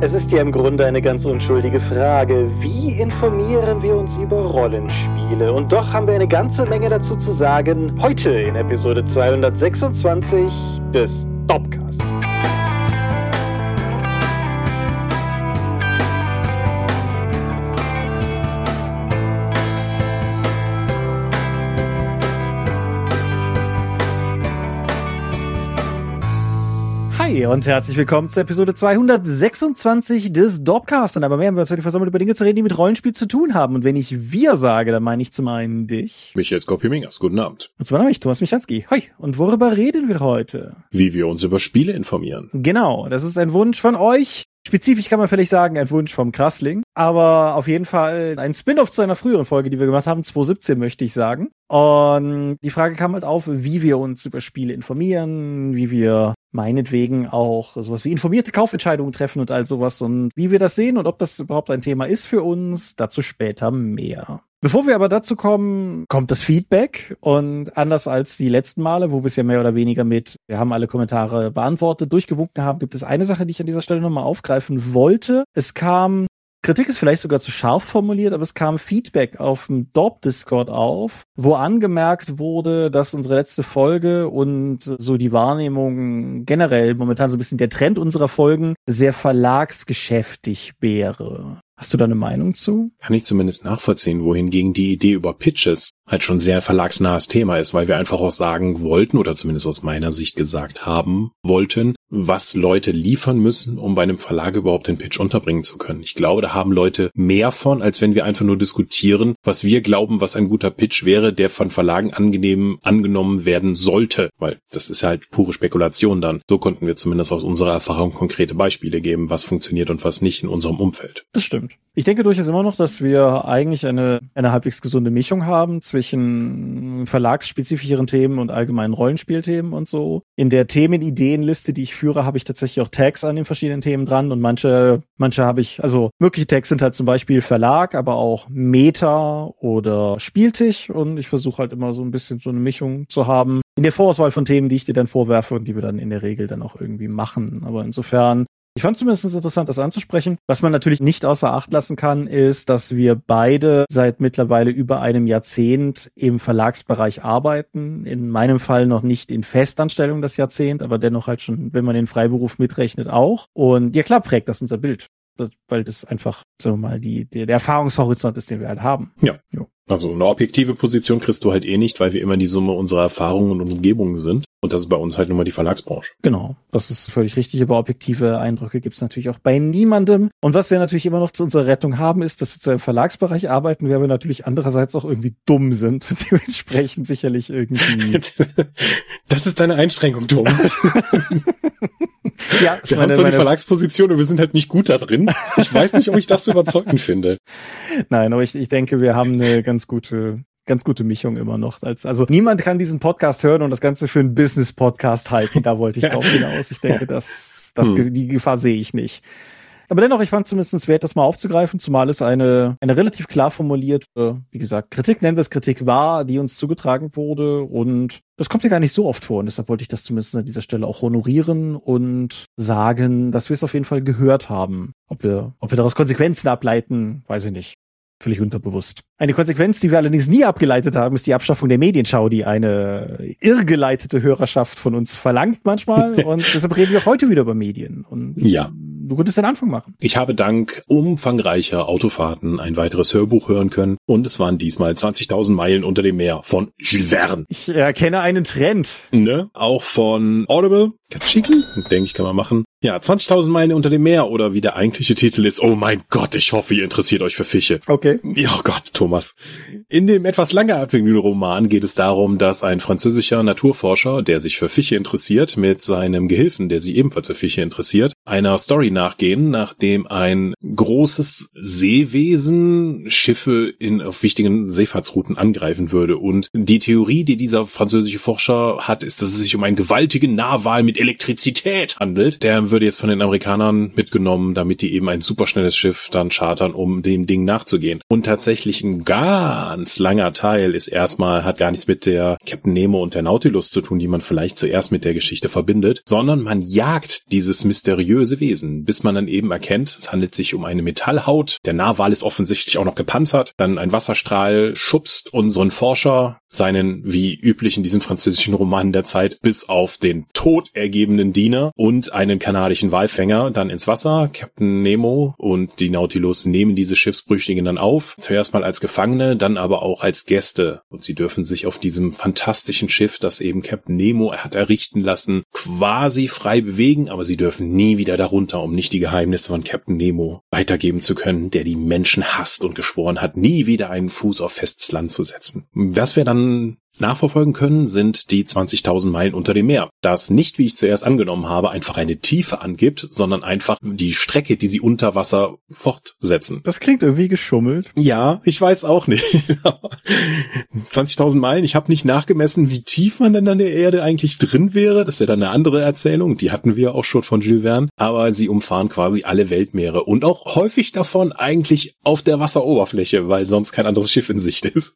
Es ist ja im Grunde eine ganz unschuldige Frage. Wie informieren wir uns über Rollenspiele? Und doch haben wir eine ganze Menge dazu zu sagen, heute in Episode 226 des Topcast. Hi und herzlich willkommen zur Episode 226 des Dorpcast. Und aber mehr haben wir uns heute versammelt, über Dinge zu reden, die mit Rollenspiel zu tun haben. Und wenn ich wir sage, dann meine ich zum einen dich. Michael Skopje-Mingers, guten Abend. Und zwar ich, Thomas Michanski. Hoi. Und worüber reden wir heute? Wie wir uns über Spiele informieren. Genau, das ist ein Wunsch von euch. Spezifisch kann man vielleicht sagen, ein Wunsch vom Krassling, aber auf jeden Fall ein Spin-off zu einer früheren Folge, die wir gemacht haben, 2017 möchte ich sagen. Und die Frage kam halt auf, wie wir uns über Spiele informieren, wie wir meinetwegen auch sowas wie informierte Kaufentscheidungen treffen und all sowas und wie wir das sehen und ob das überhaupt ein Thema ist für uns, dazu später mehr. Bevor wir aber dazu kommen, kommt das Feedback und anders als die letzten Male, wo wir es ja mehr oder weniger mit, wir haben alle Kommentare beantwortet, durchgewunken haben, gibt es eine Sache, die ich an dieser Stelle nochmal aufgreifen wollte. Es kam Kritik ist vielleicht sogar zu scharf formuliert, aber es kam Feedback auf dem Dorp-Discord auf, wo angemerkt wurde, dass unsere letzte Folge und so die Wahrnehmung generell momentan so ein bisschen der Trend unserer Folgen sehr verlagsgeschäftig wäre. Hast du da eine Meinung zu? Kann ich zumindest nachvollziehen, wohingegen die Idee über Pitches halt schon sehr verlagsnahes Thema ist, weil wir einfach auch sagen wollten oder zumindest aus meiner Sicht gesagt haben wollten, was Leute liefern müssen, um bei einem Verlag überhaupt den Pitch unterbringen zu können. Ich glaube, da haben Leute mehr von, als wenn wir einfach nur diskutieren, was wir glauben, was ein guter Pitch wäre, der von Verlagen angenehm angenommen werden sollte, weil das ist halt pure Spekulation dann. So konnten wir zumindest aus unserer Erfahrung konkrete Beispiele geben, was funktioniert und was nicht in unserem Umfeld. Das stimmt. Ich denke durchaus immer noch, dass wir eigentlich eine, eine halbwegs gesunde Mischung haben zwischen verlagsspezifischeren Themen und allgemeinen Rollenspielthemen und so. In der Themenideenliste, die ich führe, habe ich tatsächlich auch Tags an den verschiedenen Themen dran und manche, manche habe ich, also mögliche Tags sind halt zum Beispiel Verlag, aber auch Meta oder Spieltisch und ich versuche halt immer so ein bisschen so eine Mischung zu haben in der Vorauswahl von Themen, die ich dir dann vorwerfe und die wir dann in der Regel dann auch irgendwie machen. Aber insofern ich fand zumindest interessant, das anzusprechen. Was man natürlich nicht außer Acht lassen kann, ist, dass wir beide seit mittlerweile über einem Jahrzehnt im Verlagsbereich arbeiten. In meinem Fall noch nicht in Festanstellung das Jahrzehnt, aber dennoch halt schon, wenn man den Freiberuf mitrechnet, auch. Und ja klar prägt das unser Bild. Das, weil das einfach, sagen wir mal, die, die, der Erfahrungshorizont ist, den wir halt haben. Ja. Jo. Also eine objektive Position kriegst du halt eh nicht, weil wir immer die Summe unserer Erfahrungen und Umgebungen sind. Und das ist bei uns halt nun mal die Verlagsbranche. Genau, das ist völlig richtig, aber objektive Eindrücke gibt es natürlich auch bei niemandem. Und was wir natürlich immer noch zu unserer Rettung haben, ist, dass wir zu einem Verlagsbereich arbeiten, wir aber natürlich andererseits auch irgendwie dumm sind. Dementsprechend sicherlich irgendwie. das ist deine Einschränkung, Thomas. ja, wir meine, haben so eine Verlagsposition und wir sind halt nicht gut da drin. Ich weiß nicht, ob ich das überzeugend finde. Nein, aber ich, ich denke, wir haben eine ganz gute ganz gute Mischung immer noch. Als, also niemand kann diesen Podcast hören und das Ganze für einen Business-Podcast halten. Da wollte ich drauf hinaus. Ich denke, das, das, hm. die Gefahr sehe ich nicht. Aber dennoch, ich fand zumindest wert, das mal aufzugreifen, zumal es eine, eine relativ klar formulierte, wie gesagt, Kritik, nennen wir es Kritik war, die uns zugetragen wurde und das kommt ja gar nicht so oft vor und deshalb wollte ich das zumindest an dieser Stelle auch honorieren und sagen, dass wir es auf jeden Fall gehört haben. Ob wir, ob wir daraus Konsequenzen ableiten, weiß ich nicht völlig unterbewusst. Eine Konsequenz, die wir allerdings nie abgeleitet haben, ist die Abschaffung der Medienschau, die eine irrgeleitete Hörerschaft von uns verlangt manchmal. und deshalb reden wir auch heute wieder über Medien. Und ja. Du könntest den Anfang machen. Ich habe dank umfangreicher Autofahrten ein weiteres Hörbuch hören können und es waren diesmal 20.000 Meilen unter dem Meer von Jules Verne. Ich erkenne einen Trend. Ne? Auch von Audible. Katschiki? Denke ich, kann man machen. Ja, 20.000 Meilen unter dem Meer oder wie der eigentliche Titel ist. Oh mein Gott, ich hoffe, ihr interessiert euch für Fische. Okay. Ja, oh Gott, Thomas. In dem etwas langatmigen Roman geht es darum, dass ein französischer Naturforscher, der sich für Fische interessiert, mit seinem Gehilfen, der sich ebenfalls für Fische interessiert, einer Story nachgehen, nachdem ein großes Seewesen Schiffe in auf wichtigen Seefahrtsrouten angreifen würde. Und die Theorie, die dieser französische Forscher hat, ist, dass es sich um einen gewaltigen Nahwal mit Elektrizität handelt, der würde jetzt von den Amerikanern mitgenommen, damit die eben ein superschnelles Schiff dann chartern, um dem Ding nachzugehen. Und tatsächlich ein ganz langer Teil ist erstmal, hat gar nichts mit der Captain Nemo und der Nautilus zu tun, die man vielleicht zuerst mit der Geschichte verbindet, sondern man jagt dieses mysteriöse Wesen, bis man dann eben erkennt, es handelt sich um eine Metallhaut. Der Narwal ist offensichtlich auch noch gepanzert. Dann ein Wasserstrahl schubst unseren Forscher seinen, wie üblich in diesen französischen Romanen der Zeit, bis auf den Tod ergebenen Diener und einen kanadischen Walfänger dann ins Wasser. Captain Nemo und die Nautilus nehmen diese Schiffsbrüchigen dann auf. Zuerst mal als Gefangene, dann aber auch als Gäste. Und sie dürfen sich auf diesem fantastischen Schiff, das eben Captain Nemo hat errichten lassen, quasi frei bewegen, aber sie dürfen nie wieder darunter, um nicht die Geheimnisse von Captain Nemo weitergeben zu können, der die Menschen hasst und geschworen hat, nie wieder einen Fuß auf festes Land zu setzen. Was wir dann 嗯 nachverfolgen können, sind die 20.000 Meilen unter dem Meer. Das nicht, wie ich zuerst angenommen habe, einfach eine Tiefe angibt, sondern einfach die Strecke, die sie unter Wasser fortsetzen. Das klingt irgendwie geschummelt. Ja, ich weiß auch nicht. 20.000 Meilen, ich habe nicht nachgemessen, wie tief man denn an der Erde eigentlich drin wäre. Das wäre dann eine andere Erzählung, die hatten wir auch schon von Jules Verne. Aber sie umfahren quasi alle Weltmeere und auch häufig davon eigentlich auf der Wasseroberfläche, weil sonst kein anderes Schiff in Sicht ist.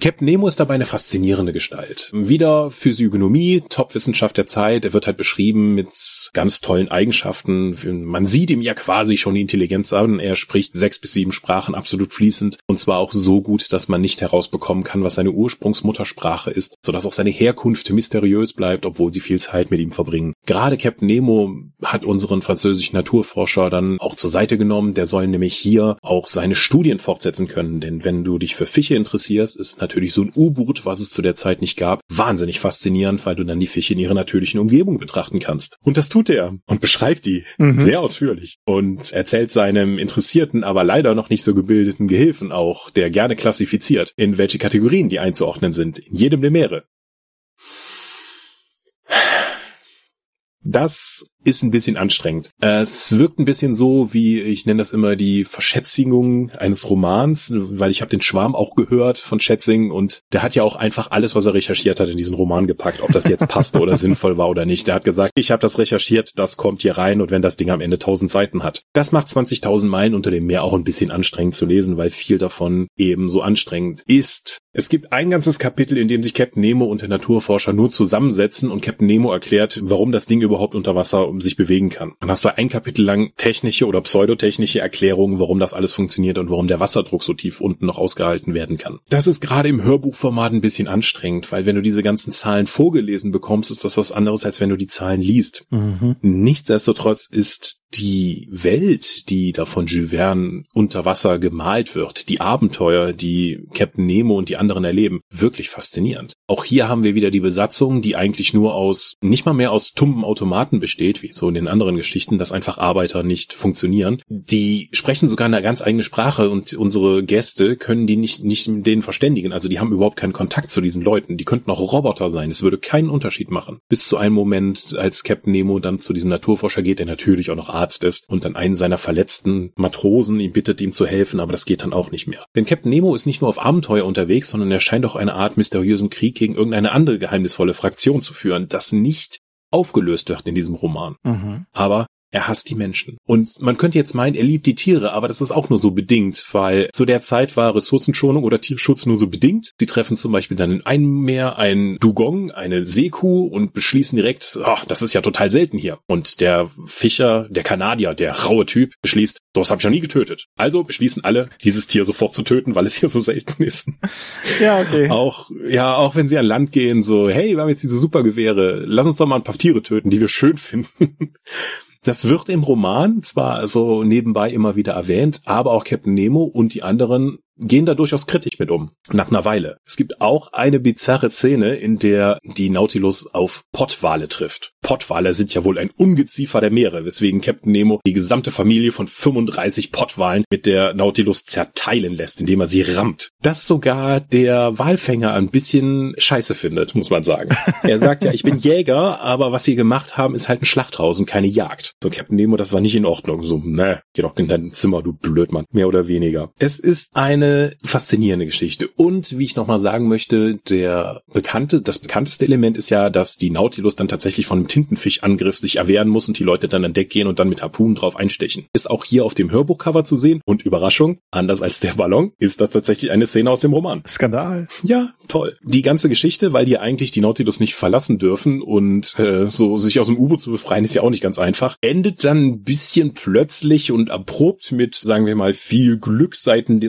Captain Nemo ist dabei eine faszinierende Gestalt. Wieder Physiognomie, Top-Wissenschaft der Zeit. Er wird halt beschrieben mit ganz tollen Eigenschaften. Man sieht ihm ja quasi schon die Intelligenz an. Er spricht sechs bis sieben Sprachen absolut fließend und zwar auch so gut, dass man nicht herausbekommen kann, was seine Ursprungsmuttersprache ist, sodass auch seine Herkunft mysteriös bleibt, obwohl sie viel Zeit mit ihm verbringen. Gerade Captain Nemo hat unseren französischen Naturforscher dann auch zur Seite genommen. Der soll nämlich hier auch seine Studien fortsetzen können, denn wenn du dich für Fische interessierst, ist natürlich so ein U-Boot was es zu der Zeit nicht gab, wahnsinnig faszinierend, weil du dann die Fische in ihrer natürlichen Umgebung betrachten kannst. Und das tut er und beschreibt die mhm. sehr ausführlich und erzählt seinem interessierten, aber leider noch nicht so gebildeten Gehilfen auch, der gerne klassifiziert, in welche Kategorien die einzuordnen sind, in jedem der Meere. Das ist ein bisschen anstrengend. Es wirkt ein bisschen so, wie ich nenne das immer die Verschätzigung eines Romans, weil ich habe den Schwarm auch gehört von Schätzing und der hat ja auch einfach alles, was er recherchiert hat, in diesen Roman gepackt, ob das jetzt passte oder sinnvoll war oder nicht. Der hat gesagt, ich habe das recherchiert, das kommt hier rein und wenn das Ding am Ende 1000 Seiten hat. Das macht 20.000 Meilen unter dem Meer auch ein bisschen anstrengend zu lesen, weil viel davon eben so anstrengend ist. Es gibt ein ganzes Kapitel, in dem sich Captain Nemo und der Naturforscher nur zusammensetzen und Captain Nemo erklärt, warum das Ding überhaupt unter Wasser um sich bewegen kann. Dann hast du ein Kapitel lang technische oder pseudotechnische Erklärungen, warum das alles funktioniert und warum der Wasserdruck so tief unten noch ausgehalten werden kann. Das ist gerade im Hörbuchformat ein bisschen anstrengend, weil wenn du diese ganzen Zahlen vorgelesen bekommst, ist das was anderes, als wenn du die Zahlen liest. Mhm. Nichtsdestotrotz ist die Welt, die da von Jules Verne unter Wasser gemalt wird, die Abenteuer, die Captain Nemo und die anderen erleben, wirklich faszinierend. Auch hier haben wir wieder die Besatzung, die eigentlich nur aus, nicht mal mehr aus tumben Automaten besteht, wie so in den anderen Geschichten, dass einfach Arbeiter nicht funktionieren. Die sprechen sogar eine ganz eigene Sprache und unsere Gäste können die nicht, nicht mit denen verständigen. Also die haben überhaupt keinen Kontakt zu diesen Leuten. Die könnten auch Roboter sein. Es würde keinen Unterschied machen. Bis zu einem Moment, als Captain Nemo dann zu diesem Naturforscher geht, der natürlich auch noch Arzt ist und dann einen seiner verletzten Matrosen ihn bittet, ihm zu helfen, aber das geht dann auch nicht mehr. Denn Captain Nemo ist nicht nur auf Abenteuer unterwegs, sondern er scheint auch eine Art mysteriösen Krieg gegen irgendeine andere geheimnisvolle Fraktion zu führen, das nicht aufgelöst wird in diesem Roman. Mhm. Aber er hasst die Menschen. Und man könnte jetzt meinen, er liebt die Tiere, aber das ist auch nur so bedingt, weil zu der Zeit war Ressourcenschonung oder Tierschutz nur so bedingt. Sie treffen zum Beispiel dann in einem Meer ein Dugong, eine Seekuh und beschließen direkt, ach, das ist ja total selten hier. Und der Fischer, der Kanadier, der raue Typ, beschließt, das habe ich noch nie getötet. Also beschließen alle, dieses Tier sofort zu töten, weil es hier so selten ist. Ja, okay. Auch, ja, auch wenn sie an Land gehen, so, hey, wir haben jetzt diese Supergewehre, lass uns doch mal ein paar Tiere töten, die wir schön finden. Das wird im Roman zwar so nebenbei immer wieder erwähnt, aber auch Captain Nemo und die anderen gehen da durchaus kritisch mit um, nach einer Weile. Es gibt auch eine bizarre Szene, in der die Nautilus auf Pottwale trifft. Pottwale sind ja wohl ein Ungeziefer der Meere, weswegen Captain Nemo die gesamte Familie von 35 Pottwalen mit der Nautilus zerteilen lässt, indem er sie rammt. Das sogar der Walfänger ein bisschen scheiße findet, muss man sagen. Er sagt ja, ich bin Jäger, aber was sie gemacht haben, ist halt ein Schlachthaus und keine Jagd. So, Captain Nemo, das war nicht in Ordnung. So, ne, geh doch in dein Zimmer, du Blödmann. Mehr oder weniger. Es ist eine eine faszinierende Geschichte. Und wie ich nochmal sagen möchte, der bekannte, das bekannteste Element ist ja, dass die Nautilus dann tatsächlich von einem Tintenfischangriff sich erwehren muss und die Leute dann an Deck gehen und dann mit Harpunen drauf einstechen. Ist auch hier auf dem Hörbuchcover zu sehen und Überraschung, anders als der Ballon, ist das tatsächlich eine Szene aus dem Roman. Skandal. Ja, toll. Die ganze Geschichte, weil die eigentlich die Nautilus nicht verlassen dürfen und äh, so sich aus dem U-Boot zu befreien, ist ja auch nicht ganz einfach, endet dann ein bisschen plötzlich und abrupt mit, sagen wir mal, viel Glück seiten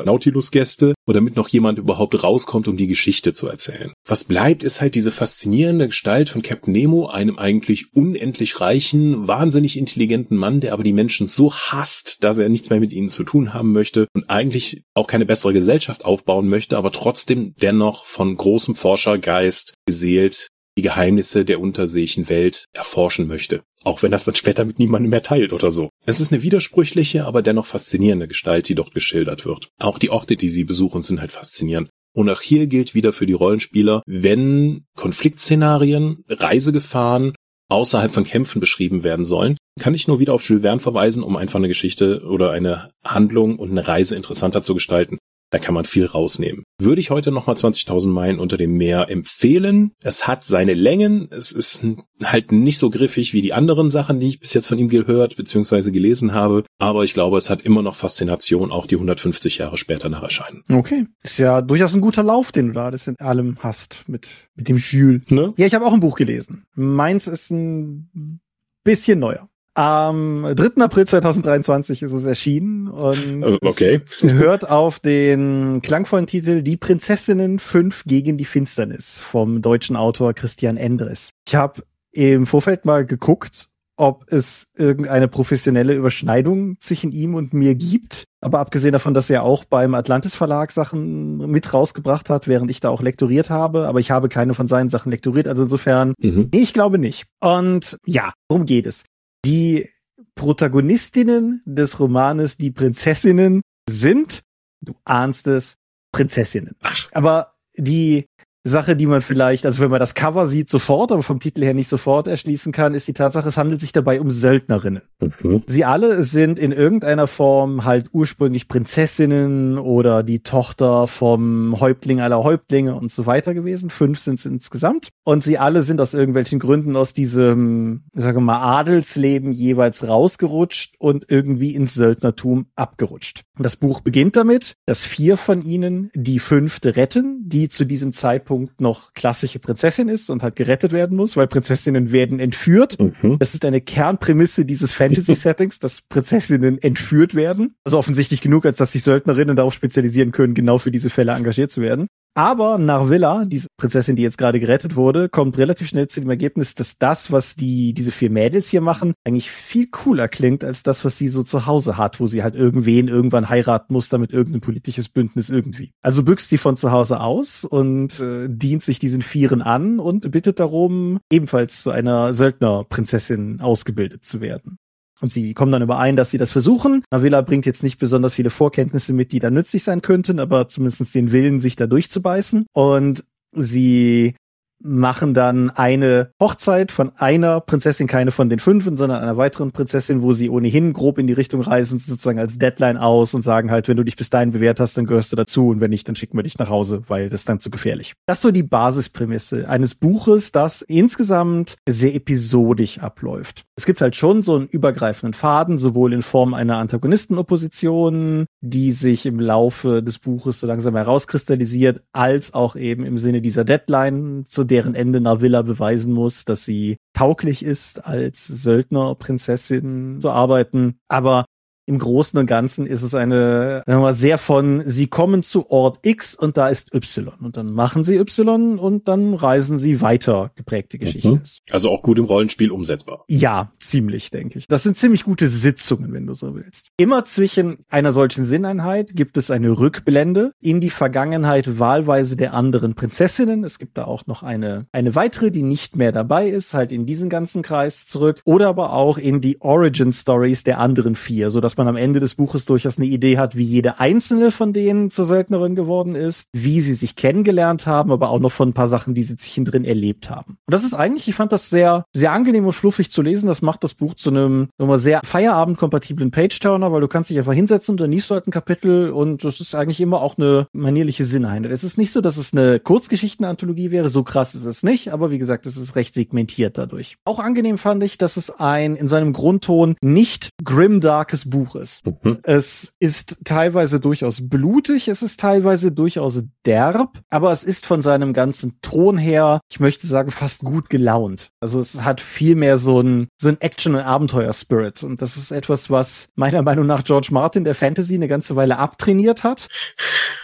Nautilus-Gäste oder damit noch jemand überhaupt rauskommt, um die Geschichte zu erzählen. Was bleibt, ist halt diese faszinierende Gestalt von Captain Nemo, einem eigentlich unendlich reichen, wahnsinnig intelligenten Mann, der aber die Menschen so hasst, dass er nichts mehr mit ihnen zu tun haben möchte und eigentlich auch keine bessere Gesellschaft aufbauen möchte, aber trotzdem dennoch von großem Forschergeist beseelt die Geheimnisse der unterseeischen Welt erforschen möchte. Auch wenn das dann später mit niemandem mehr teilt oder so. Es ist eine widersprüchliche, aber dennoch faszinierende Gestalt, die dort geschildert wird. Auch die Orte, die sie besuchen, sind halt faszinierend. Und auch hier gilt wieder für die Rollenspieler, wenn Konfliktszenarien, Reisegefahren außerhalb von Kämpfen beschrieben werden sollen, kann ich nur wieder auf Jules Verne verweisen, um einfach eine Geschichte oder eine Handlung und eine Reise interessanter zu gestalten. Da kann man viel rausnehmen. Würde ich heute nochmal 20.000 Meilen unter dem Meer empfehlen. Es hat seine Längen. Es ist halt nicht so griffig wie die anderen Sachen, die ich bis jetzt von ihm gehört bzw. gelesen habe. Aber ich glaube, es hat immer noch Faszination, auch die 150 Jahre später nach Erscheinen. Okay. Ist ja durchaus ein guter Lauf, den du da das in allem hast mit, mit dem Jules. Ne? Ja, ich habe auch ein Buch gelesen. Meins ist ein bisschen neuer. Am 3. April 2023 ist es erschienen und also, okay. hört auf den klangvollen Titel Die Prinzessinnen 5 gegen die Finsternis vom deutschen Autor Christian Endres. Ich habe im Vorfeld mal geguckt, ob es irgendeine professionelle Überschneidung zwischen ihm und mir gibt. Aber abgesehen davon, dass er auch beim Atlantis Verlag Sachen mit rausgebracht hat, während ich da auch lektoriert habe, aber ich habe keine von seinen Sachen lektoriert, also insofern, mhm. ich glaube nicht. Und ja, worum geht es? Die Protagonistinnen des Romanes Die Prinzessinnen sind, du ahnst es, Prinzessinnen. Ach. Aber die Sache, die man vielleicht, also wenn man das Cover sieht, sofort, aber vom Titel her nicht sofort erschließen kann, ist die Tatsache, es handelt sich dabei um Söldnerinnen. Mhm. Sie alle sind in irgendeiner Form halt ursprünglich Prinzessinnen oder die Tochter vom Häuptling aller Häuptlinge und so weiter gewesen. Fünf sind es insgesamt. Und sie alle sind aus irgendwelchen Gründen aus diesem, sagen wir mal, Adelsleben jeweils rausgerutscht und irgendwie ins Söldnertum abgerutscht. Das Buch beginnt damit, dass vier von ihnen die fünfte retten, die zu diesem Zeitpunkt Zeitpunkt noch klassische Prinzessin ist und halt gerettet werden muss, weil Prinzessinnen werden entführt. Mhm. Das ist eine Kernprämisse dieses Fantasy-Settings, dass Prinzessinnen entführt werden. Also offensichtlich genug, als dass sich Söldnerinnen darauf spezialisieren können, genau für diese Fälle engagiert zu werden. Aber Narvilla, diese Prinzessin, die jetzt gerade gerettet wurde, kommt relativ schnell zu dem Ergebnis, dass das, was die, diese vier Mädels hier machen, eigentlich viel cooler klingt als das, was sie so zu Hause hat, wo sie halt irgendwen irgendwann heiraten muss, damit irgendein politisches Bündnis irgendwie. Also büchst sie von zu Hause aus und äh, dient sich diesen Vieren an und bittet darum, ebenfalls zu einer Söldnerprinzessin ausgebildet zu werden. Und sie kommen dann überein, dass sie das versuchen. Navila bringt jetzt nicht besonders viele Vorkenntnisse mit, die da nützlich sein könnten, aber zumindest den Willen, sich da durchzubeißen. Und sie machen dann eine Hochzeit von einer Prinzessin, keine von den fünfen, sondern einer weiteren Prinzessin, wo sie ohnehin grob in die Richtung reisen, sozusagen als Deadline aus und sagen halt, wenn du dich bis dahin bewährt hast, dann gehörst du dazu und wenn nicht, dann schicken wir dich nach Hause, weil das ist dann zu gefährlich. Das ist so die Basisprämisse eines Buches, das insgesamt sehr episodisch abläuft. Es gibt halt schon so einen übergreifenden Faden, sowohl in Form einer Antagonisten-Opposition, die sich im Laufe des Buches so langsam herauskristallisiert, als auch eben im Sinne dieser Deadline, zu deren Ende Navilla beweisen muss, dass sie tauglich ist, als Söldnerprinzessin zu arbeiten. Aber im Großen und Ganzen ist es eine, sagen wir mal, sehr von, sie kommen zu Ort X und da ist Y. Und dann machen sie Y und dann reisen sie weiter geprägte Geschichte mhm. ist. Also auch gut im Rollenspiel umsetzbar. Ja, ziemlich, denke ich. Das sind ziemlich gute Sitzungen, wenn du so willst. Immer zwischen einer solchen Sinneinheit gibt es eine Rückblende in die Vergangenheit wahlweise der anderen Prinzessinnen. Es gibt da auch noch eine, eine weitere, die nicht mehr dabei ist, halt in diesen ganzen Kreis zurück. Oder aber auch in die Origin Stories der anderen vier, sodass man man am Ende des Buches durchaus eine Idee hat, wie jede einzelne von denen zur Söldnerin geworden ist, wie sie sich kennengelernt haben, aber auch noch von ein paar Sachen, die sie zwischendrin erlebt haben. Und das ist eigentlich, ich fand das sehr, sehr angenehm und fluffig zu lesen. Das macht das Buch zu einem nochmal sehr feierabendkompatiblen Page-Turner, weil du kannst dich einfach hinsetzen und dann liest du halt ein Kapitel und das ist eigentlich immer auch eine manierliche Sinneinheit. Es ist nicht so, dass es eine Kurzgeschichtenanthologie wäre, so krass ist es nicht, aber wie gesagt, es ist recht segmentiert dadurch. Auch angenehm fand ich, dass es ein in seinem Grundton nicht grimdarkes Buch ist. Mhm. Es ist teilweise durchaus blutig, es ist teilweise durchaus derb, aber es ist von seinem ganzen Ton her, ich möchte sagen, fast gut gelaunt. Also es hat viel mehr so ein, so ein Action- und Abenteuer-Spirit. Und das ist etwas, was meiner Meinung nach George Martin der Fantasy eine ganze Weile abtrainiert hat.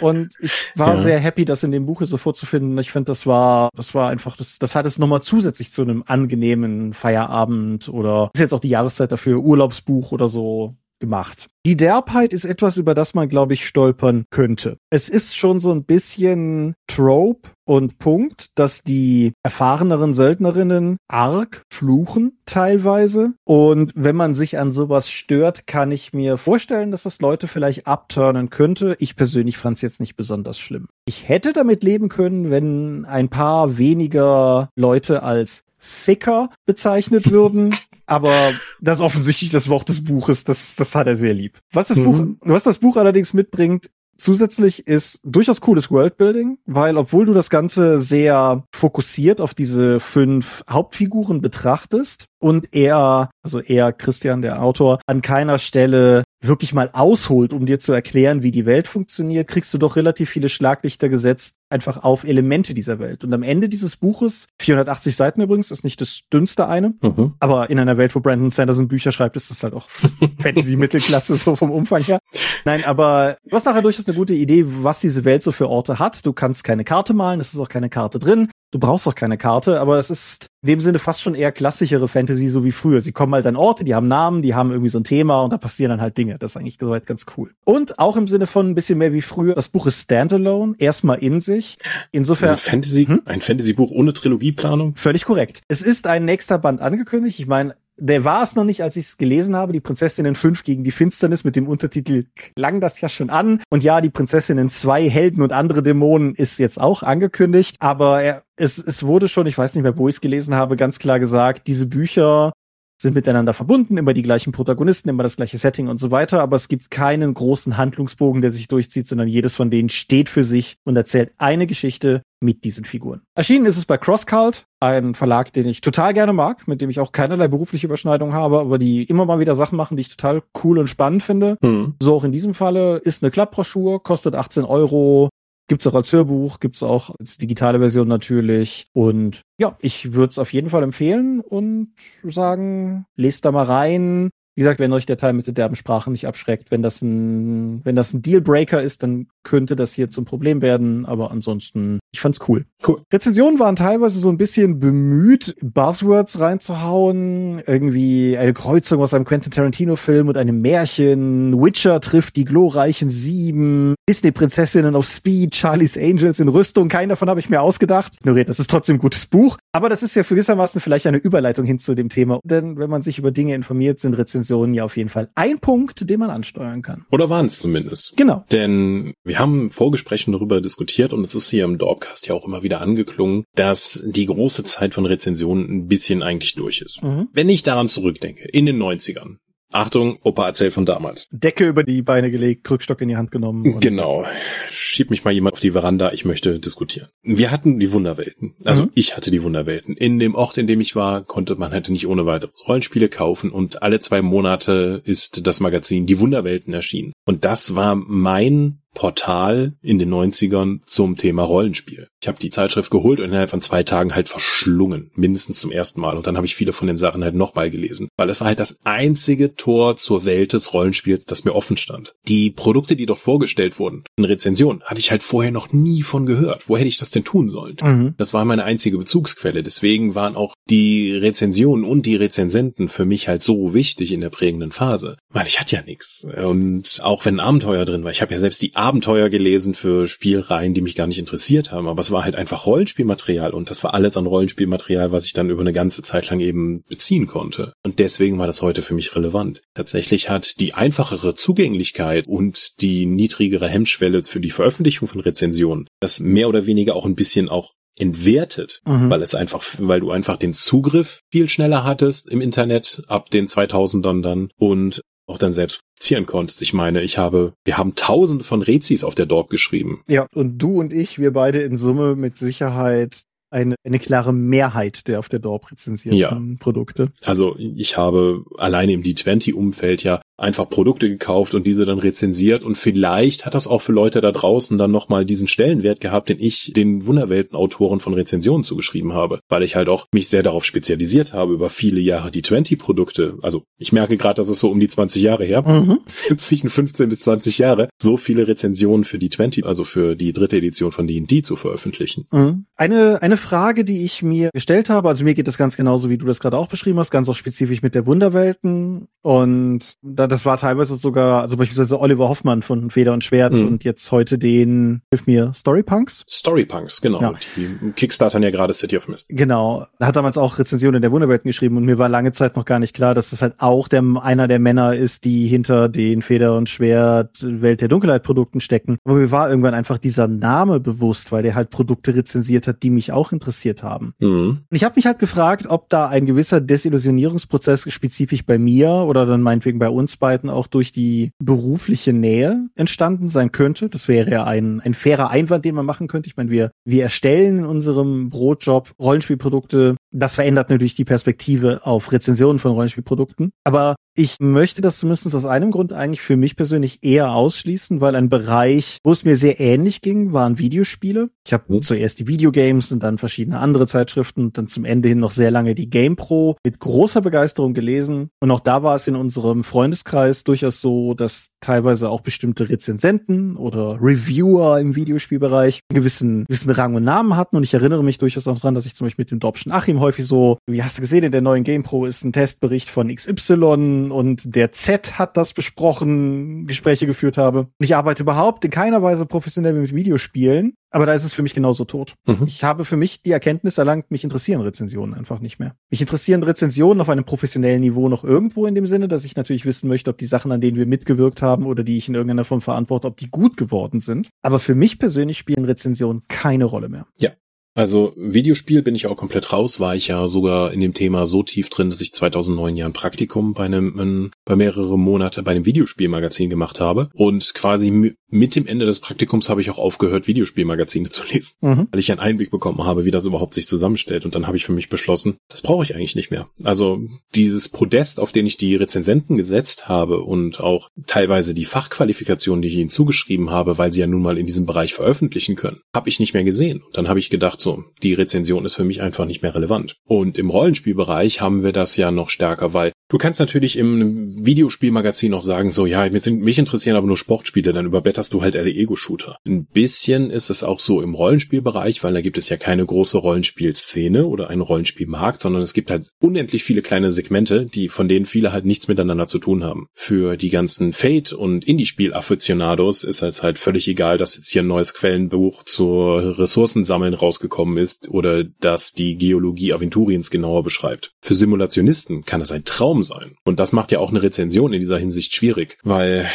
Und ich war ja. sehr happy, das in dem Buche so vorzufinden. Ich finde, das war, das war einfach, das, das hat es nochmal zusätzlich zu einem angenehmen Feierabend oder ist jetzt auch die Jahreszeit dafür, Urlaubsbuch oder so gemacht. Die Derbheit ist etwas, über das man, glaube ich, stolpern könnte. Es ist schon so ein bisschen Trope und Punkt, dass die erfahreneren Söldnerinnen arg fluchen teilweise. Und wenn man sich an sowas stört, kann ich mir vorstellen, dass das Leute vielleicht abturnen könnte. Ich persönlich fand es jetzt nicht besonders schlimm. Ich hätte damit leben können, wenn ein paar weniger Leute als Ficker bezeichnet würden. Aber das ist offensichtlich das Wort des Buches, das, das hat er sehr lieb. Was das mhm. Buch, was das Buch allerdings mitbringt, zusätzlich ist durchaus cooles Worldbuilding, weil obwohl du das Ganze sehr fokussiert auf diese fünf Hauptfiguren betrachtest und er, also er, Christian, der Autor, an keiner Stelle wirklich mal ausholt, um dir zu erklären, wie die Welt funktioniert, kriegst du doch relativ viele Schlaglichter gesetzt, einfach auf Elemente dieser Welt. Und am Ende dieses Buches, 480 Seiten übrigens, ist nicht das dünnste eine, mhm. aber in einer Welt, wo Brandon Sanderson Bücher schreibt, ist das halt auch Fantasy-Mittelklasse so vom Umfang her. Nein, aber du hast nachher durchaus eine gute Idee, was diese Welt so für Orte hat. Du kannst keine Karte malen, es ist auch keine Karte drin. Du brauchst auch keine Karte, aber es ist in dem Sinne fast schon eher klassischere Fantasy, so wie früher. Sie kommen halt an Orte, die haben Namen, die haben irgendwie so ein Thema und da passieren dann halt Dinge. Das ist eigentlich soweit ganz cool. Und auch im Sinne von ein bisschen mehr wie früher, das Buch ist standalone, erstmal in sich. Insofern. Also Fantasy, hm? ein Fantasy-Buch ohne Trilogieplanung? Völlig korrekt. Es ist ein nächster Band angekündigt. Ich meine, der war es noch nicht, als ich es gelesen habe. Die Prinzessinnen 5 gegen die Finsternis mit dem Untertitel klang das ja schon an. Und ja, die Prinzessinnen 2 Helden und andere Dämonen ist jetzt auch angekündigt. Aber er, es, es wurde schon, ich weiß nicht mehr, wo ich es gelesen habe, ganz klar gesagt, diese Bücher sind miteinander verbunden, immer die gleichen Protagonisten, immer das gleiche Setting und so weiter, aber es gibt keinen großen Handlungsbogen, der sich durchzieht, sondern jedes von denen steht für sich und erzählt eine Geschichte mit diesen Figuren. Erschienen ist es bei CrossCult, ein Verlag, den ich total gerne mag, mit dem ich auch keinerlei berufliche Überschneidung habe, aber die immer mal wieder Sachen machen, die ich total cool und spannend finde. Hm. So auch in diesem Falle ist eine Klappbroschur, kostet 18 Euro, Gibt's auch als Hörbuch, gibt's auch als digitale Version natürlich. Und ja, ich würde es auf jeden Fall empfehlen und sagen, lest da mal rein. Wie gesagt, wenn euch der Teil mit der derben Sprache nicht abschreckt, wenn das ein, wenn das ein Dealbreaker ist, dann könnte das hier zum Problem werden. Aber ansonsten, ich fand's cool. Cool. Rezensionen waren teilweise so ein bisschen bemüht, Buzzwords reinzuhauen. Irgendwie eine Kreuzung aus einem Quentin Tarantino-Film und einem Märchen. Witcher trifft die glorreichen Sieben. Disney-Prinzessinnen auf Speed, Charlie's Angels in Rüstung. Keinen davon habe ich mir ausgedacht. Ignoriert, das ist trotzdem ein gutes Buch. Aber das ist ja gewissermaßen vielleicht eine Überleitung hin zu dem Thema. Denn wenn man sich über Dinge informiert, sind Rezensionen Rezensionen ja auf jeden Fall ein Punkt, den man ansteuern kann. Oder waren es zumindest. Genau. Denn wir haben Vorgesprächen darüber diskutiert und es ist hier im Dorpcast ja auch immer wieder angeklungen, dass die große Zeit von Rezensionen ein bisschen eigentlich durch ist. Mhm. Wenn ich daran zurückdenke, in den 90ern, Achtung, Opa erzählt von damals. Decke über die Beine gelegt, Krückstock in die Hand genommen. Genau. Schieb mich mal jemand auf die Veranda, ich möchte diskutieren. Wir hatten die Wunderwelten. Also mhm. ich hatte die Wunderwelten. In dem Ort, in dem ich war, konnte man halt nicht ohne weiteres Rollenspiele kaufen und alle zwei Monate ist das Magazin Die Wunderwelten erschienen. Und das war mein Portal in den 90ern zum Thema Rollenspiel. Ich habe die Zeitschrift geholt und innerhalb von zwei Tagen halt verschlungen, mindestens zum ersten Mal. Und dann habe ich viele von den Sachen halt nochmal gelesen, weil es war halt das einzige Tor zur Welt des Rollenspiels, das mir offen stand. Die Produkte, die dort vorgestellt wurden, in Rezension, hatte ich halt vorher noch nie von gehört. Wo hätte ich das denn tun sollen? Mhm. Das war meine einzige Bezugsquelle. Deswegen waren auch die Rezensionen und die Rezensenten für mich halt so wichtig in der prägenden Phase, weil ich hatte ja nichts. Und auch wenn ein Abenteuer drin war, ich habe ja selbst die Abenteuer gelesen für Spielreihen, die mich gar nicht interessiert haben, aber es war halt einfach Rollenspielmaterial und das war alles an Rollenspielmaterial, was ich dann über eine ganze Zeit lang eben beziehen konnte. Und deswegen war das heute für mich relevant. Tatsächlich hat die einfachere Zugänglichkeit und die niedrigere Hemmschwelle für die Veröffentlichung von Rezensionen das mehr oder weniger auch ein bisschen auch entwertet, mhm. weil es einfach, weil du einfach den Zugriff viel schneller hattest im Internet ab den 2000ern dann und auch dann selbst produzieren konntest. Ich meine, ich habe, wir haben tausende von Rezis auf der Dorp geschrieben. Ja, und du und ich, wir beide in Summe mit Sicherheit eine, eine klare Mehrheit der auf der Dorp rezensierten ja. Produkte. Also ich habe alleine im D20-Umfeld ja einfach Produkte gekauft und diese dann rezensiert und vielleicht hat das auch für Leute da draußen dann nochmal diesen Stellenwert gehabt, den ich den Wunderwelten-Autoren von Rezensionen zugeschrieben habe, weil ich halt auch mich sehr darauf spezialisiert habe über viele Jahre die 20-Produkte. Also ich merke gerade, dass es so um die 20 Jahre her, mhm. zwischen 15 bis 20 Jahre, so viele Rezensionen für die 20, also für die dritte Edition von D&D zu veröffentlichen. Mhm. Eine, eine Frage, die ich mir gestellt habe, also mir geht das ganz genauso, wie du das gerade auch beschrieben hast, ganz auch spezifisch mit der Wunderwelten und da das war teilweise sogar, also beispielsweise Oliver Hoffmann von Feder und Schwert mhm. und jetzt heute den, hilf mir, Storypunks? Storypunks, genau. Ja. Die Kickstartern ja gerade City of Mist. Genau. Hat damals auch Rezensionen der Wunderwelten geschrieben und mir war lange Zeit noch gar nicht klar, dass das halt auch der, einer der Männer ist, die hinter den Feder und Schwert Welt der Dunkelheit Produkten stecken. Aber mir war irgendwann einfach dieser Name bewusst, weil der halt Produkte rezensiert hat, die mich auch interessiert haben. Mhm. Und ich habe mich halt gefragt, ob da ein gewisser Desillusionierungsprozess spezifisch bei mir oder dann meinetwegen bei uns beiden auch durch die berufliche Nähe entstanden sein könnte. Das wäre ja ein, ein fairer Einwand, den man machen könnte. Ich meine, wir, wir erstellen in unserem Brotjob Rollenspielprodukte. Das verändert natürlich die Perspektive auf Rezensionen von Rollenspielprodukten. Aber ich möchte das zumindest aus einem Grund eigentlich für mich persönlich eher ausschließen, weil ein Bereich, wo es mir sehr ähnlich ging, waren Videospiele. Ich habe mhm. zuerst die Videogames und dann verschiedene andere Zeitschriften und dann zum Ende hin noch sehr lange die GamePro mit großer Begeisterung gelesen. Und auch da war es in unserem Freundeskreis durchaus so, dass teilweise auch bestimmte Rezensenten oder Reviewer im Videospielbereich einen gewissen, gewissen Rang und Namen hatten. Und ich erinnere mich durchaus auch daran, dass ich zum Beispiel mit dem Dorpschen Achim häufig so, wie hast du gesehen, in der neuen GamePro ist ein Testbericht von XY und der Z hat das besprochen, Gespräche geführt habe. Und ich arbeite überhaupt in keiner Weise professionell mit Videospielen, aber da ist es für mich genauso tot. Mhm. Ich habe für mich die Erkenntnis erlangt, mich interessieren Rezensionen einfach nicht mehr. Mich interessieren Rezensionen auf einem professionellen Niveau noch irgendwo in dem Sinne, dass ich natürlich wissen möchte, ob die Sachen, an denen wir mitgewirkt haben oder die ich in irgendeiner Form verantworte, ob die gut geworden sind. Aber für mich persönlich spielen Rezensionen keine Rolle mehr. Ja, also Videospiel bin ich auch komplett raus, war ich ja sogar in dem Thema so tief drin, dass ich 2009 ja ein Praktikum bei einem, bei mehrere Monate bei einem Videospielmagazin gemacht habe und quasi mit dem Ende des Praktikums habe ich auch aufgehört, Videospielmagazine zu lesen, mhm. weil ich einen Einblick bekommen habe, wie das überhaupt sich zusammenstellt und dann habe ich für mich beschlossen, das brauche ich eigentlich nicht mehr. Also dieses Podest, auf den ich die Rezensenten gesetzt habe und auch teilweise die Fachqualifikationen, die ich ihnen zugeschrieben habe, weil sie ja nun mal in diesem Bereich veröffentlichen können, habe ich nicht mehr gesehen. Und dann habe ich gedacht, so, die Rezension ist für mich einfach nicht mehr relevant. Und im Rollenspielbereich haben wir das ja noch stärker, weil du kannst natürlich im Videospielmagazin noch sagen, so, ja, mich interessieren aber nur Sportspiele, dann überblätterst du halt alle Ego-Shooter. Ein bisschen ist es auch so im Rollenspielbereich, weil da gibt es ja keine große Rollenspielszene oder einen Rollenspielmarkt, sondern es gibt halt unendlich viele kleine Segmente, die, von denen viele halt nichts miteinander zu tun haben. Für die ganzen Fate- und Indie-Spiel-Afficionados ist es halt völlig egal, dass jetzt hier ein neues Quellenbuch zur Ressourcensammeln rausgekommen gekommen ist oder dass die Geologie Aventuriens genauer beschreibt. Für Simulationisten kann das ein Traum sein. Und das macht ja auch eine Rezension in dieser Hinsicht schwierig, weil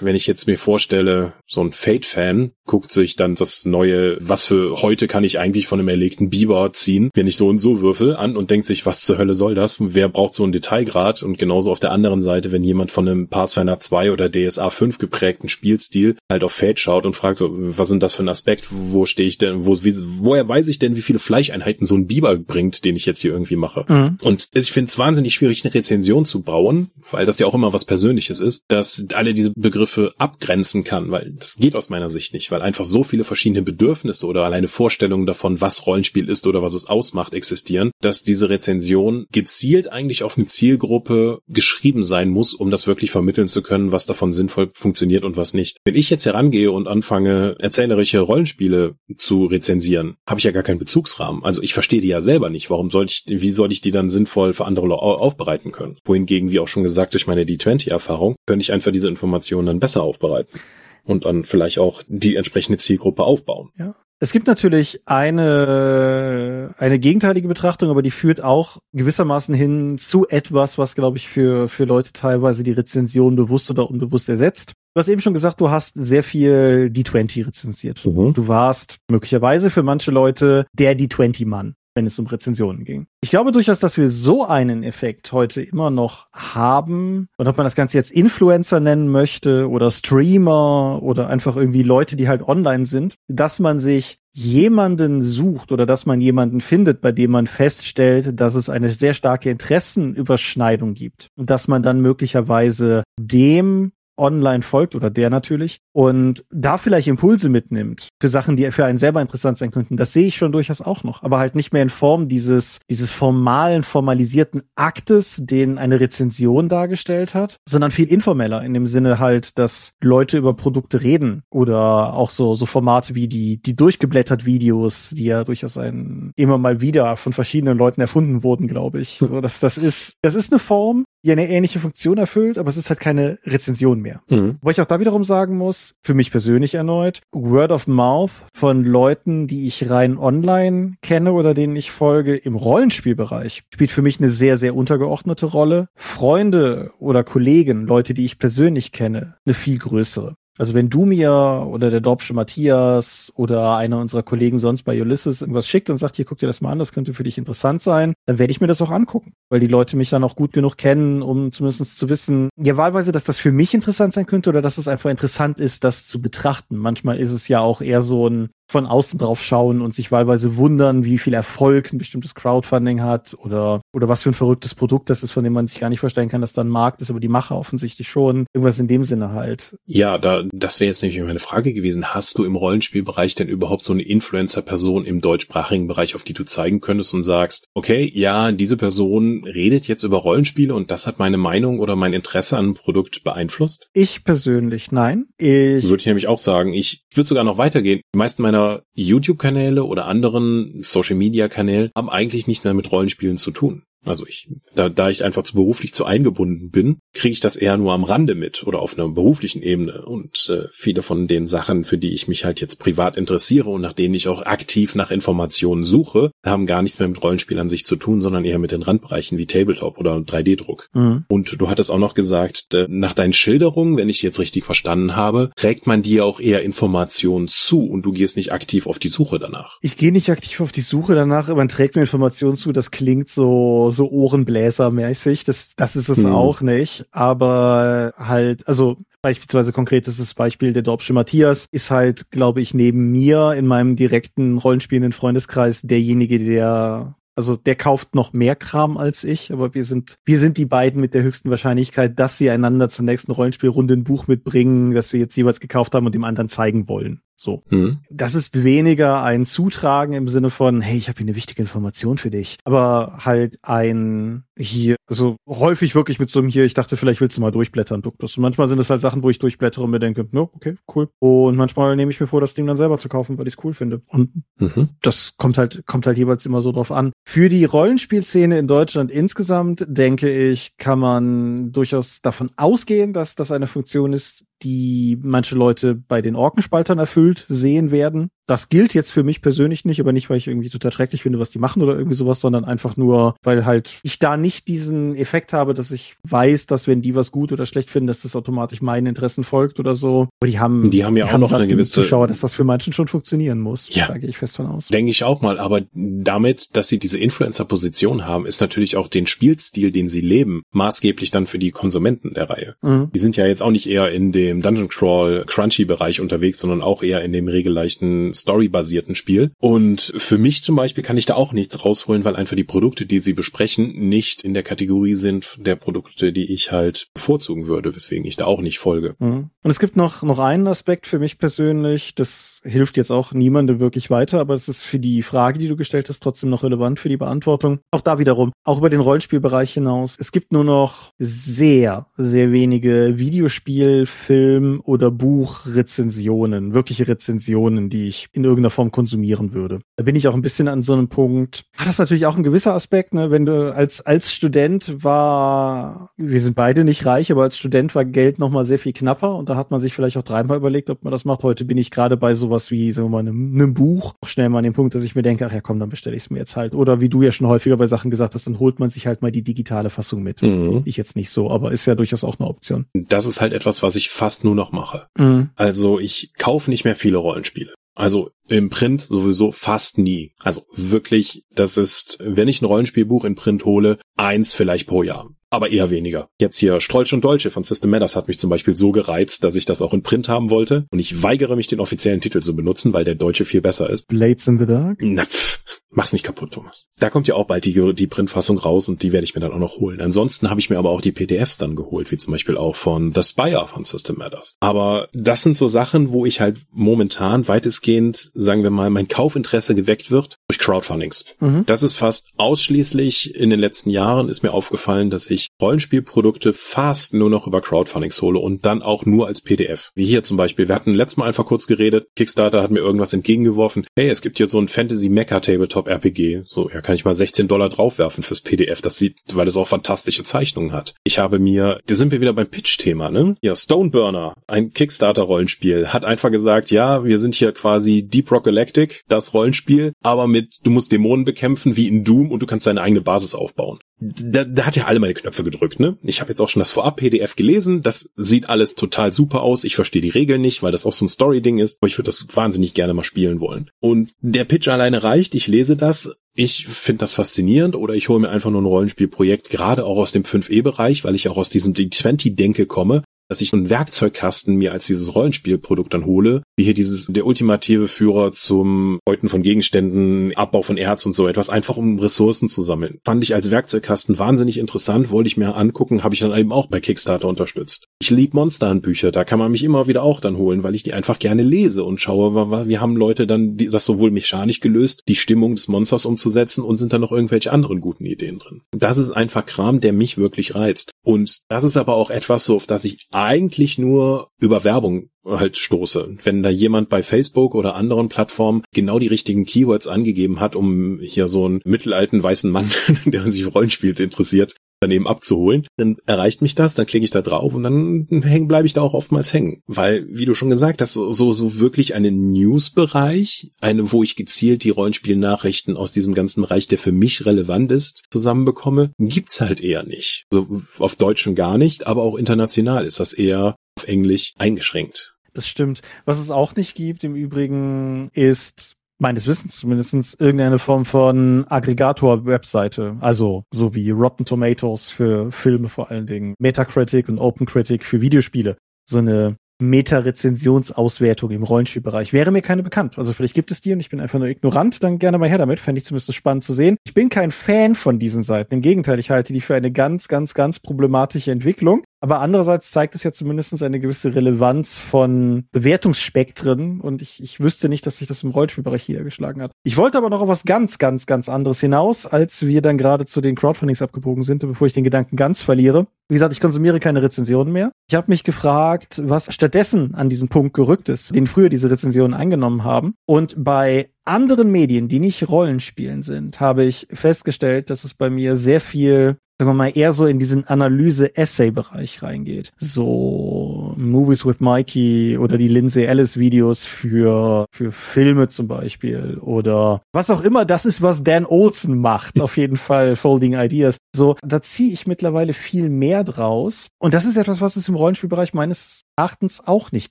wenn ich jetzt mir vorstelle, so ein Fate-Fan guckt sich dann das neue, was für heute kann ich eigentlich von einem erlegten Biber ziehen, wenn ich so und so würfel, an und denkt sich, was zur Hölle soll das? Wer braucht so einen Detailgrad? Und genauso auf der anderen Seite, wenn jemand von einem Pathfinder 2 oder DSA 5 geprägten Spielstil halt auf Fate schaut und fragt so, was sind das für ein Aspekt? Wo stehe ich denn? Wo, wie, woher weiß ich denn, wie viele Fleischeinheiten so ein Biber bringt, den ich jetzt hier irgendwie mache? Mhm. Und ich finde es wahnsinnig schwierig, eine Rezension zu bauen, weil das ja auch immer was Persönliches ist, dass alle diese Begriffe abgrenzen kann, weil das geht aus meiner Sicht nicht, weil einfach so viele verschiedene Bedürfnisse oder alleine Vorstellungen davon, was Rollenspiel ist oder was es ausmacht, existieren, dass diese Rezension gezielt eigentlich auf eine Zielgruppe geschrieben sein muss, um das wirklich vermitteln zu können, was davon sinnvoll funktioniert und was nicht. Wenn ich jetzt herangehe und anfange, erzählerische Rollenspiele zu rezensieren, habe ich ja gar keinen Bezugsrahmen. Also ich verstehe die ja selber nicht. Warum soll ich, wie soll ich die dann sinnvoll für andere aufbereiten können? Wohingegen, wie auch schon gesagt, durch meine D20-Erfahrung, könnte ich einfach diese Informationen dann besser aufbereiten. und dann vielleicht auch die entsprechende Zielgruppe aufbauen. Ja. Es gibt natürlich eine, eine gegenteilige Betrachtung, aber die führt auch gewissermaßen hin zu etwas, was, glaube ich, für, für Leute teilweise die Rezension bewusst oder unbewusst ersetzt. Du hast eben schon gesagt, du hast sehr viel D20 rezensiert. Mhm. Du warst möglicherweise für manche Leute der D20-Mann wenn es um Rezensionen ging. Ich glaube durchaus, dass wir so einen Effekt heute immer noch haben. Und ob man das Ganze jetzt Influencer nennen möchte oder Streamer oder einfach irgendwie Leute, die halt online sind, dass man sich jemanden sucht oder dass man jemanden findet, bei dem man feststellt, dass es eine sehr starke Interessenüberschneidung gibt und dass man dann möglicherweise dem online folgt oder der natürlich und da vielleicht Impulse mitnimmt für Sachen, die für einen selber interessant sein könnten, das sehe ich schon durchaus auch noch, aber halt nicht mehr in Form dieses dieses formalen formalisierten Aktes, den eine Rezension dargestellt hat, sondern viel informeller in dem Sinne halt, dass Leute über Produkte reden oder auch so so Formate wie die die durchgeblättert Videos, die ja durchaus ein immer mal wieder von verschiedenen Leuten erfunden wurden, glaube ich. So, das das ist das ist eine Form, die eine ähnliche Funktion erfüllt, aber es ist halt keine Rezension mehr. Mhm. Wo ich auch da wiederum sagen muss, für mich persönlich erneut, Word of Mouth von Leuten, die ich rein online kenne oder denen ich folge im Rollenspielbereich, spielt für mich eine sehr, sehr untergeordnete Rolle. Freunde oder Kollegen, Leute, die ich persönlich kenne, eine viel größere. Also wenn du mir oder der Dorpsche Matthias oder einer unserer Kollegen sonst bei Ulysses irgendwas schickt und sagt, hier guck dir das mal an, das könnte für dich interessant sein, dann werde ich mir das auch angucken, weil die Leute mich dann auch gut genug kennen, um zumindest zu wissen, ja wahlweise, dass das für mich interessant sein könnte oder dass es einfach interessant ist, das zu betrachten. Manchmal ist es ja auch eher so ein, von außen drauf schauen und sich wahlweise wundern, wie viel Erfolg ein bestimmtes Crowdfunding hat oder, oder was für ein verrücktes Produkt das ist, von dem man sich gar nicht vorstellen kann, dass da ein Markt ist, aber die Macher offensichtlich schon. Irgendwas in dem Sinne halt. Ja, da, das wäre jetzt nämlich meine Frage gewesen. Hast du im Rollenspielbereich denn überhaupt so eine Influencer-Person im deutschsprachigen Bereich, auf die du zeigen könntest und sagst, okay, ja, diese Person redet jetzt über Rollenspiele und das hat meine Meinung oder mein Interesse an einem Produkt beeinflusst? Ich persönlich nein. Ich würde ich nämlich auch sagen, ich würde sogar noch weitergehen. Die meisten meiner meiner YouTube-Kanäle oder anderen Social-Media-Kanälen haben eigentlich nicht mehr mit Rollenspielen zu tun. Also ich, da, da ich einfach zu beruflich zu eingebunden bin, kriege ich das eher nur am Rande mit oder auf einer beruflichen Ebene. Und äh, viele von den Sachen, für die ich mich halt jetzt privat interessiere und nach denen ich auch aktiv nach Informationen suche, haben gar nichts mehr mit Rollenspiel an sich zu tun, sondern eher mit den Randbereichen wie Tabletop oder 3D-Druck. Mhm. Und du hattest auch noch gesagt, äh, nach deinen Schilderungen, wenn ich jetzt richtig verstanden habe, trägt man dir auch eher Informationen zu und du gehst nicht aktiv auf die Suche danach. Ich gehe nicht aktiv auf die Suche danach, man trägt mir Informationen zu, das klingt so so Ohrenbläsermäßig. Das, das ist es hm. auch nicht. Aber halt, also beispielsweise konkretes Beispiel der Dorpsche Matthias ist halt, glaube ich, neben mir in meinem direkten rollenspielenden Freundeskreis derjenige, der also der kauft noch mehr Kram als ich, aber wir sind, wir sind die beiden mit der höchsten Wahrscheinlichkeit, dass sie einander zur nächsten Rollenspielrunde ein Buch mitbringen, das wir jetzt jeweils gekauft haben und dem anderen zeigen wollen. So. Mhm. Das ist weniger ein Zutragen im Sinne von, hey, ich habe hier eine wichtige Information für dich. Aber halt ein hier, also häufig wirklich mit so einem hier, ich dachte, vielleicht willst du mal durchblättern, Duktus. Und manchmal sind es halt Sachen, wo ich durchblättere und mir denke, no, okay, cool. Und manchmal nehme ich mir vor, das Ding dann selber zu kaufen, weil ich es cool finde. Und mhm. das kommt halt, kommt halt jeweils immer so drauf an. Für die Rollenspielszene in Deutschland insgesamt, denke ich, kann man durchaus davon ausgehen, dass das eine Funktion ist, die manche Leute bei den Orkenspaltern erfüllt sehen werden. Das gilt jetzt für mich persönlich nicht, aber nicht, weil ich irgendwie total schrecklich finde, was die machen oder irgendwie sowas, sondern einfach nur, weil halt ich da nicht diesen Effekt habe, dass ich weiß, dass wenn die was gut oder schlecht finden, dass das automatisch meinen Interessen folgt oder so. Aber die haben, die haben ja die auch haben noch eine gewisse Zuschauer, dass das für manchen schon funktionieren muss. Ja. Da gehe ich fest von aus. Denke ich auch mal, aber damit, dass sie diese Influencer-Position haben, ist natürlich auch den Spielstil, den sie leben, maßgeblich dann für die Konsumenten der Reihe. Mhm. Die sind ja jetzt auch nicht eher in dem Dungeon Crawl Crunchy Bereich unterwegs, sondern auch eher in dem regelleichten storybasierten Spiel. Und für mich zum Beispiel kann ich da auch nichts rausholen, weil einfach die Produkte, die sie besprechen, nicht in der Kategorie sind der Produkte, die ich halt bevorzugen würde, weswegen ich da auch nicht folge. Mhm. Und es gibt noch, noch einen Aspekt für mich persönlich, das hilft jetzt auch niemandem wirklich weiter, aber es ist für die Frage, die du gestellt hast, trotzdem noch relevant für die Beantwortung. Auch da wiederum, auch über den Rollenspielbereich hinaus. Es gibt nur noch sehr, sehr wenige Videospiel, Film oder Buchrezensionen, wirkliche Rezensionen, die ich in irgendeiner Form konsumieren würde. Da bin ich auch ein bisschen an so einem Punkt. Hat das natürlich auch ein gewisser Aspekt, ne? Wenn du als, als Student war, wir sind beide nicht reich, aber als Student war Geld nochmal sehr viel knapper und da hat man sich vielleicht auch dreimal überlegt, ob man das macht. Heute bin ich gerade bei sowas wie, sagen wir mal, einem, einem Buch schnell mal an dem Punkt, dass ich mir denke, ach ja, komm, dann bestelle ich es mir jetzt halt. Oder wie du ja schon häufiger bei Sachen gesagt hast, dann holt man sich halt mal die digitale Fassung mit. Mhm. Ich jetzt nicht so, aber ist ja durchaus auch eine Option. Das ist halt etwas, was ich fast nur noch mache. Mhm. Also ich kaufe nicht mehr viele Rollenspiele. Also im Print sowieso fast nie. Also wirklich, das ist, wenn ich ein Rollenspielbuch in Print hole, eins vielleicht pro Jahr aber eher weniger. Jetzt hier Strolch und Dolce von System Matters hat mich zum Beispiel so gereizt, dass ich das auch in Print haben wollte und ich weigere mich, den offiziellen Titel zu benutzen, weil der deutsche viel besser ist. Blades in the Dark? Na, pff, mach's nicht kaputt, Thomas. Da kommt ja auch bald die, die Printfassung raus und die werde ich mir dann auch noch holen. Ansonsten habe ich mir aber auch die PDFs dann geholt, wie zum Beispiel auch von The Spire von System Matters. Aber das sind so Sachen, wo ich halt momentan weitestgehend, sagen wir mal, mein Kaufinteresse geweckt wird durch Crowdfundings. Mhm. Das ist fast ausschließlich in den letzten Jahren ist mir aufgefallen, dass ich wirklich Rollenspielprodukte fast nur noch über Crowdfundings hole und dann auch nur als PDF. Wie hier zum Beispiel. Wir hatten letztes Mal einfach kurz geredet. Kickstarter hat mir irgendwas entgegengeworfen. Hey, es gibt hier so ein Fantasy Mecha Tabletop RPG. So, ja, kann ich mal 16 Dollar draufwerfen fürs PDF. Das sieht, weil es auch fantastische Zeichnungen hat. Ich habe mir, da sind wir wieder beim Pitch-Thema, ne? Ja, Stoneburner, ein Kickstarter-Rollenspiel, hat einfach gesagt, ja, wir sind hier quasi Deep Rock Galactic, das Rollenspiel, aber mit, du musst Dämonen bekämpfen wie in Doom und du kannst deine eigene Basis aufbauen da, da hat ja alle meine Knöpfe gedrückt, ne? Ich habe jetzt auch schon das Vorab-PDF gelesen. Das sieht alles total super aus. Ich verstehe die Regeln nicht, weil das auch so ein Story-Ding ist. Aber ich würde das wahnsinnig gerne mal spielen wollen. Und der Pitch alleine reicht. Ich lese das. Ich finde das faszinierend oder ich hole mir einfach nur ein Rollenspielprojekt, gerade auch aus dem 5e-Bereich, weil ich auch aus diesem D20-Denke komme dass ich einen Werkzeugkasten mir als dieses Rollenspielprodukt dann hole, wie hier dieses der ultimative Führer zum Häuten von Gegenständen, Abbau von Erz und so etwas, einfach um Ressourcen zu sammeln. Fand ich als Werkzeugkasten wahnsinnig interessant, wollte ich mir angucken, habe ich dann eben auch bei Kickstarter unterstützt. Ich lieb Monsterhandbücher, da kann man mich immer wieder auch dann holen, weil ich die einfach gerne lese und schaue, wir haben Leute dann das sowohl mechanisch gelöst, die Stimmung des Monsters umzusetzen und sind dann noch irgendwelche anderen guten Ideen drin. Das ist einfach Kram, der mich wirklich reizt. Und das ist aber auch etwas, so auf das ich eigentlich nur über Werbung halt stoße. Wenn da jemand bei Facebook oder anderen Plattformen genau die richtigen Keywords angegeben hat, um hier so einen mittelalten weißen Mann, der sich Rollenspiels interessiert, daneben abzuholen, dann erreicht mich das, dann klicke ich da drauf und dann hängen bleibe ich da auch oftmals hängen, weil wie du schon gesagt hast, so so, wirklich einen News-Bereich, eine wo ich gezielt die Rollenspielnachrichten aus diesem ganzen Bereich, der für mich relevant ist, zusammenbekomme, gibt's halt eher nicht. Also auf Deutsch schon gar nicht, aber auch international ist das eher auf Englisch eingeschränkt. Das stimmt. Was es auch nicht gibt im Übrigen ist meines Wissens zumindestens irgendeine Form von Aggregator-Webseite. Also so wie Rotten Tomatoes für Filme vor allen Dingen, Metacritic und OpenCritic für Videospiele. So eine Meta-Rezensionsauswertung im Rollenspielbereich. Wäre mir keine bekannt. Also vielleicht gibt es die und ich bin einfach nur ignorant, dann gerne mal her damit. Fände ich zumindest spannend zu sehen. Ich bin kein Fan von diesen Seiten. Im Gegenteil, ich halte die für eine ganz, ganz, ganz problematische Entwicklung. Aber andererseits zeigt es ja zumindest eine gewisse Relevanz von Bewertungsspektren und ich, ich wüsste nicht, dass sich das im Rollspielbereich niedergeschlagen hat. Ich wollte aber noch auf was ganz, ganz, ganz anderes hinaus, als wir dann gerade zu den Crowdfundings abgebogen sind, bevor ich den Gedanken ganz verliere. Wie gesagt, ich konsumiere keine Rezensionen mehr. Ich habe mich gefragt, was stattdessen an diesem Punkt gerückt ist, den früher diese Rezensionen eingenommen haben. Und bei anderen Medien, die nicht Rollenspielen sind, habe ich festgestellt, dass es bei mir sehr viel sagen wir mal, eher so in diesen Analyse-Essay-Bereich reingeht. So Movies with Mikey oder die Lindsay Ellis-Videos für, für Filme zum Beispiel oder was auch immer das ist, was Dan Olson macht. Auf jeden Fall Folding Ideas. So, da ziehe ich mittlerweile viel mehr draus. Und das ist etwas, was es im Rollenspielbereich meines Erachtens auch nicht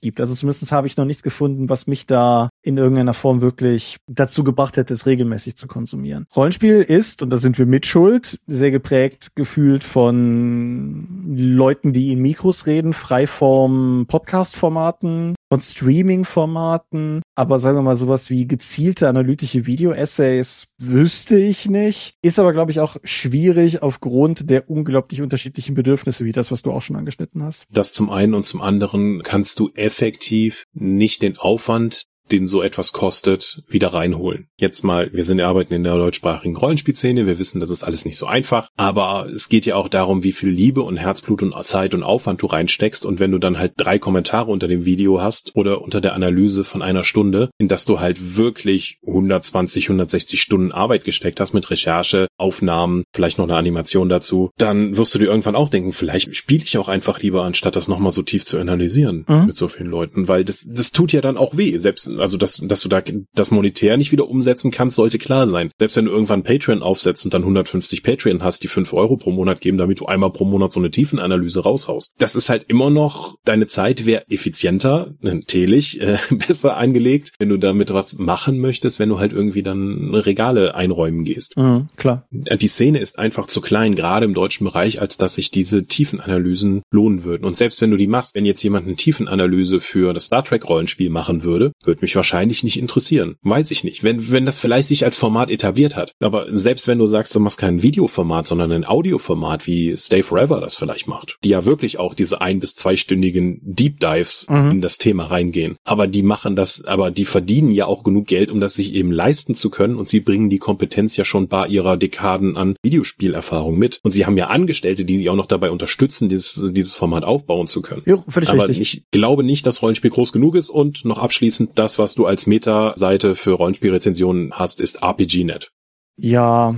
gibt. Also zumindest habe ich noch nichts gefunden, was mich da in irgendeiner Form wirklich dazu gebracht hätte, es regelmäßig zu konsumieren. Rollenspiel ist, und da sind wir mit schuld, sehr geprägt gefühlt von Leuten, die in Mikros reden, Freiform Podcast-Formaten, von Streaming-Formaten, aber sagen wir mal sowas wie gezielte analytische Video-Essays wüsste ich nicht. Ist aber, glaube ich, auch schwierig aufgrund der unglaublich unterschiedlichen Bedürfnisse, wie das, was du auch schon angeschnitten hast. Das zum einen und zum anderen kannst du effektiv nicht den Aufwand den so etwas kostet, wieder reinholen. Jetzt mal, wir sind arbeiten in der deutschsprachigen Rollenspielszene, wir wissen, das ist alles nicht so einfach, aber es geht ja auch darum, wie viel Liebe und Herzblut und Zeit und Aufwand du reinsteckst und wenn du dann halt drei Kommentare unter dem Video hast oder unter der Analyse von einer Stunde, in das du halt wirklich 120, 160 Stunden Arbeit gesteckt hast mit Recherche, Aufnahmen, vielleicht noch eine Animation dazu, dann wirst du dir irgendwann auch denken, vielleicht spiele ich auch einfach lieber, anstatt das nochmal so tief zu analysieren mhm. mit so vielen Leuten, weil das, das tut ja dann auch weh, selbst, also dass, dass du da das monetär nicht wieder umsetzen kannst, sollte klar sein. Selbst wenn du irgendwann Patreon aufsetzt und dann 150 Patreon hast, die 5 Euro pro Monat geben, damit du einmal pro Monat so eine Tiefenanalyse raushaust. Das ist halt immer noch, deine Zeit wäre effizienter, natürlich, äh, besser eingelegt, wenn du damit was machen möchtest, wenn du halt irgendwie dann Regale einräumen gehst. Mhm, klar. Die Szene ist einfach zu klein, gerade im deutschen Bereich, als dass sich diese Tiefenanalysen lohnen würden. Und selbst wenn du die machst, wenn jetzt jemand eine Tiefenanalyse für das Star Trek Rollenspiel machen würde, würde mich wahrscheinlich nicht interessieren. Weiß ich nicht. Wenn, wenn das vielleicht sich als Format etabliert hat. Aber selbst wenn du sagst, du machst kein Videoformat, sondern ein Audioformat, wie Stay Forever das vielleicht macht, die ja wirklich auch diese ein- bis zweistündigen Deep Dives mhm. in das Thema reingehen. Aber die machen das, aber die verdienen ja auch genug Geld, um das sich eben leisten zu können und sie bringen die Kompetenz ja schon bei ihrer Dekaden an Videospielerfahrung mit. Und sie haben ja Angestellte, die sie auch noch dabei unterstützen, dieses, dieses Format aufbauen zu können. Ja, völlig aber richtig. ich glaube nicht, dass Rollenspiel groß genug ist und noch abschließend das, was du als Meta-Seite für Rollenspielrezensionen hast, ist RPGNet. Ja,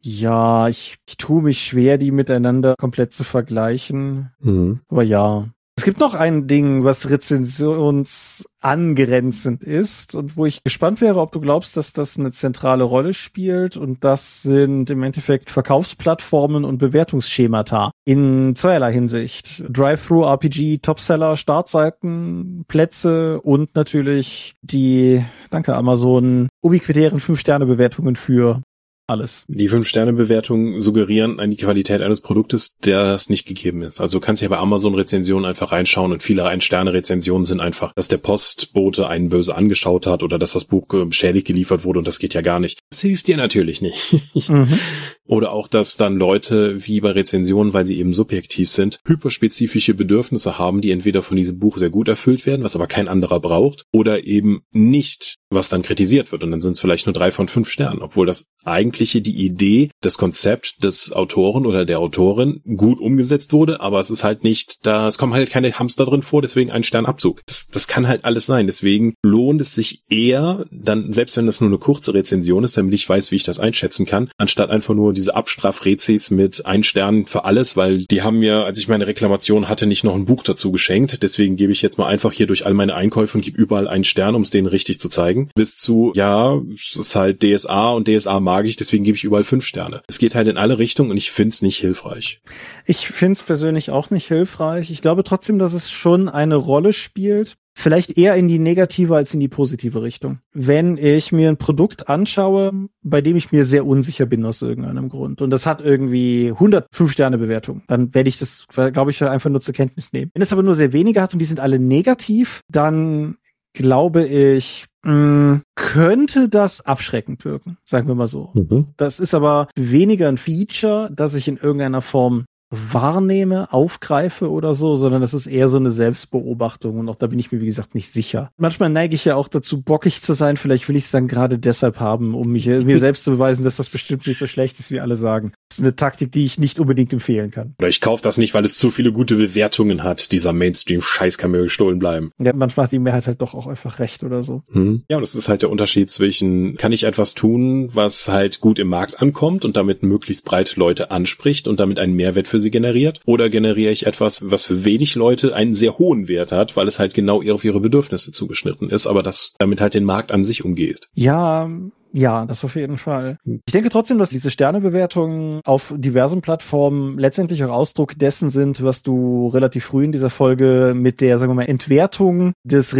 ja, ich, ich tue mich schwer, die miteinander komplett zu vergleichen. Mhm. Aber ja. Es gibt noch ein Ding, was rezensionsangrenzend ist und wo ich gespannt wäre, ob du glaubst, dass das eine zentrale Rolle spielt. Und das sind im Endeffekt Verkaufsplattformen und Bewertungsschemata in zweierlei Hinsicht. Drive-Thru-RPG, Topseller, Startseiten, Plätze und natürlich die, danke Amazon, ubiquitären 5-Sterne-Bewertungen für alles. Die Fünf-Sterne-Bewertungen suggerieren an die Qualität eines Produktes, der das nicht gegeben ist. Also du kannst ja bei Amazon-Rezensionen einfach reinschauen und viele Ein-Sterne-Rezensionen sind einfach, dass der Postbote einen böse angeschaut hat oder dass das Buch beschädigt geliefert wurde und das geht ja gar nicht. Das hilft dir natürlich nicht. Mhm. Oder auch, dass dann Leute, wie bei Rezensionen, weil sie eben subjektiv sind, hyperspezifische Bedürfnisse haben, die entweder von diesem Buch sehr gut erfüllt werden, was aber kein anderer braucht, oder eben nicht, was dann kritisiert wird. Und dann sind es vielleicht nur drei von fünf Sternen, obwohl das eigentliche, die Idee, das Konzept des Autoren oder der Autorin gut umgesetzt wurde, aber es ist halt nicht, da es kommen halt keine Hamster drin vor, deswegen ein Sternabzug. Das, das kann halt alles sein. Deswegen lohnt es sich eher, dann, selbst wenn das nur eine kurze Rezension ist, damit ich weiß, wie ich das einschätzen kann, anstatt einfach nur diese Abstrafrezis mit ein Stern für alles, weil die haben mir, als ich meine Reklamation hatte, nicht noch ein Buch dazu geschenkt. Deswegen gebe ich jetzt mal einfach hier durch all meine Einkäufe und gebe überall einen Stern, um es denen richtig zu zeigen. Bis zu, ja, es ist halt DSA und DSA mag ich, deswegen gebe ich überall fünf Sterne. Es geht halt in alle Richtungen und ich finde es nicht hilfreich. Ich finde es persönlich auch nicht hilfreich. Ich glaube trotzdem, dass es schon eine Rolle spielt, vielleicht eher in die negative als in die positive Richtung. Wenn ich mir ein Produkt anschaue, bei dem ich mir sehr unsicher bin aus irgendeinem Grund und das hat irgendwie 105 Sterne Bewertung, dann werde ich das, glaube ich, einfach nur zur Kenntnis nehmen. Wenn es aber nur sehr wenige hat und die sind alle negativ, dann glaube ich, mh, mm, könnte das abschreckend wirken, sagen wir mal so. Mhm. Das ist aber weniger ein Feature, das ich in irgendeiner Form wahrnehme, aufgreife oder so, sondern das ist eher so eine Selbstbeobachtung und auch da bin ich mir, wie gesagt, nicht sicher. Manchmal neige ich ja auch dazu, bockig zu sein. Vielleicht will ich es dann gerade deshalb haben, um mich, mir selbst zu beweisen, dass das bestimmt nicht so schlecht ist, wie alle sagen. Ist eine Taktik, die ich nicht unbedingt empfehlen kann. Oder ich kaufe das nicht, weil es zu viele gute Bewertungen hat. Dieser Mainstream-Scheiß kann mir gestohlen bleiben. Ja, manchmal hat die Mehrheit halt doch auch einfach recht oder so. Hm. Ja, und das ist halt der Unterschied zwischen, kann ich etwas tun, was halt gut im Markt ankommt und damit möglichst breit Leute anspricht und damit einen Mehrwert für sie generiert? Oder generiere ich etwas, was für wenig Leute einen sehr hohen Wert hat, weil es halt genau auf ihre Bedürfnisse zugeschnitten ist, aber das damit halt den Markt an sich umgeht? Ja, ja, das auf jeden Fall. Ich denke trotzdem, dass diese Sternebewertungen auf diversen Plattformen letztendlich auch Ausdruck dessen sind, was du relativ früh in dieser Folge mit der, sagen wir mal, Entwertung des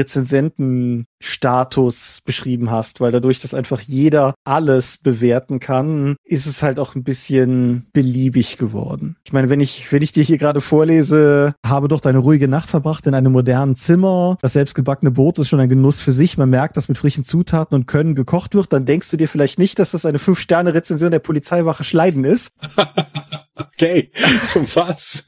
Rezensentenstatus beschrieben hast, weil dadurch, dass einfach jeder alles bewerten kann, ist es halt auch ein bisschen beliebig geworden. Ich meine, wenn ich, wenn ich dir hier gerade vorlese, habe doch deine ruhige Nacht verbracht in einem modernen Zimmer, das selbstgebackene Brot ist schon ein Genuss für sich, man merkt, dass mit frischen Zutaten und Können gekocht wird, dann denkst denkst du dir vielleicht nicht, dass das eine Fünf-Sterne-Rezension der Polizeiwache Schleiden ist. okay, was?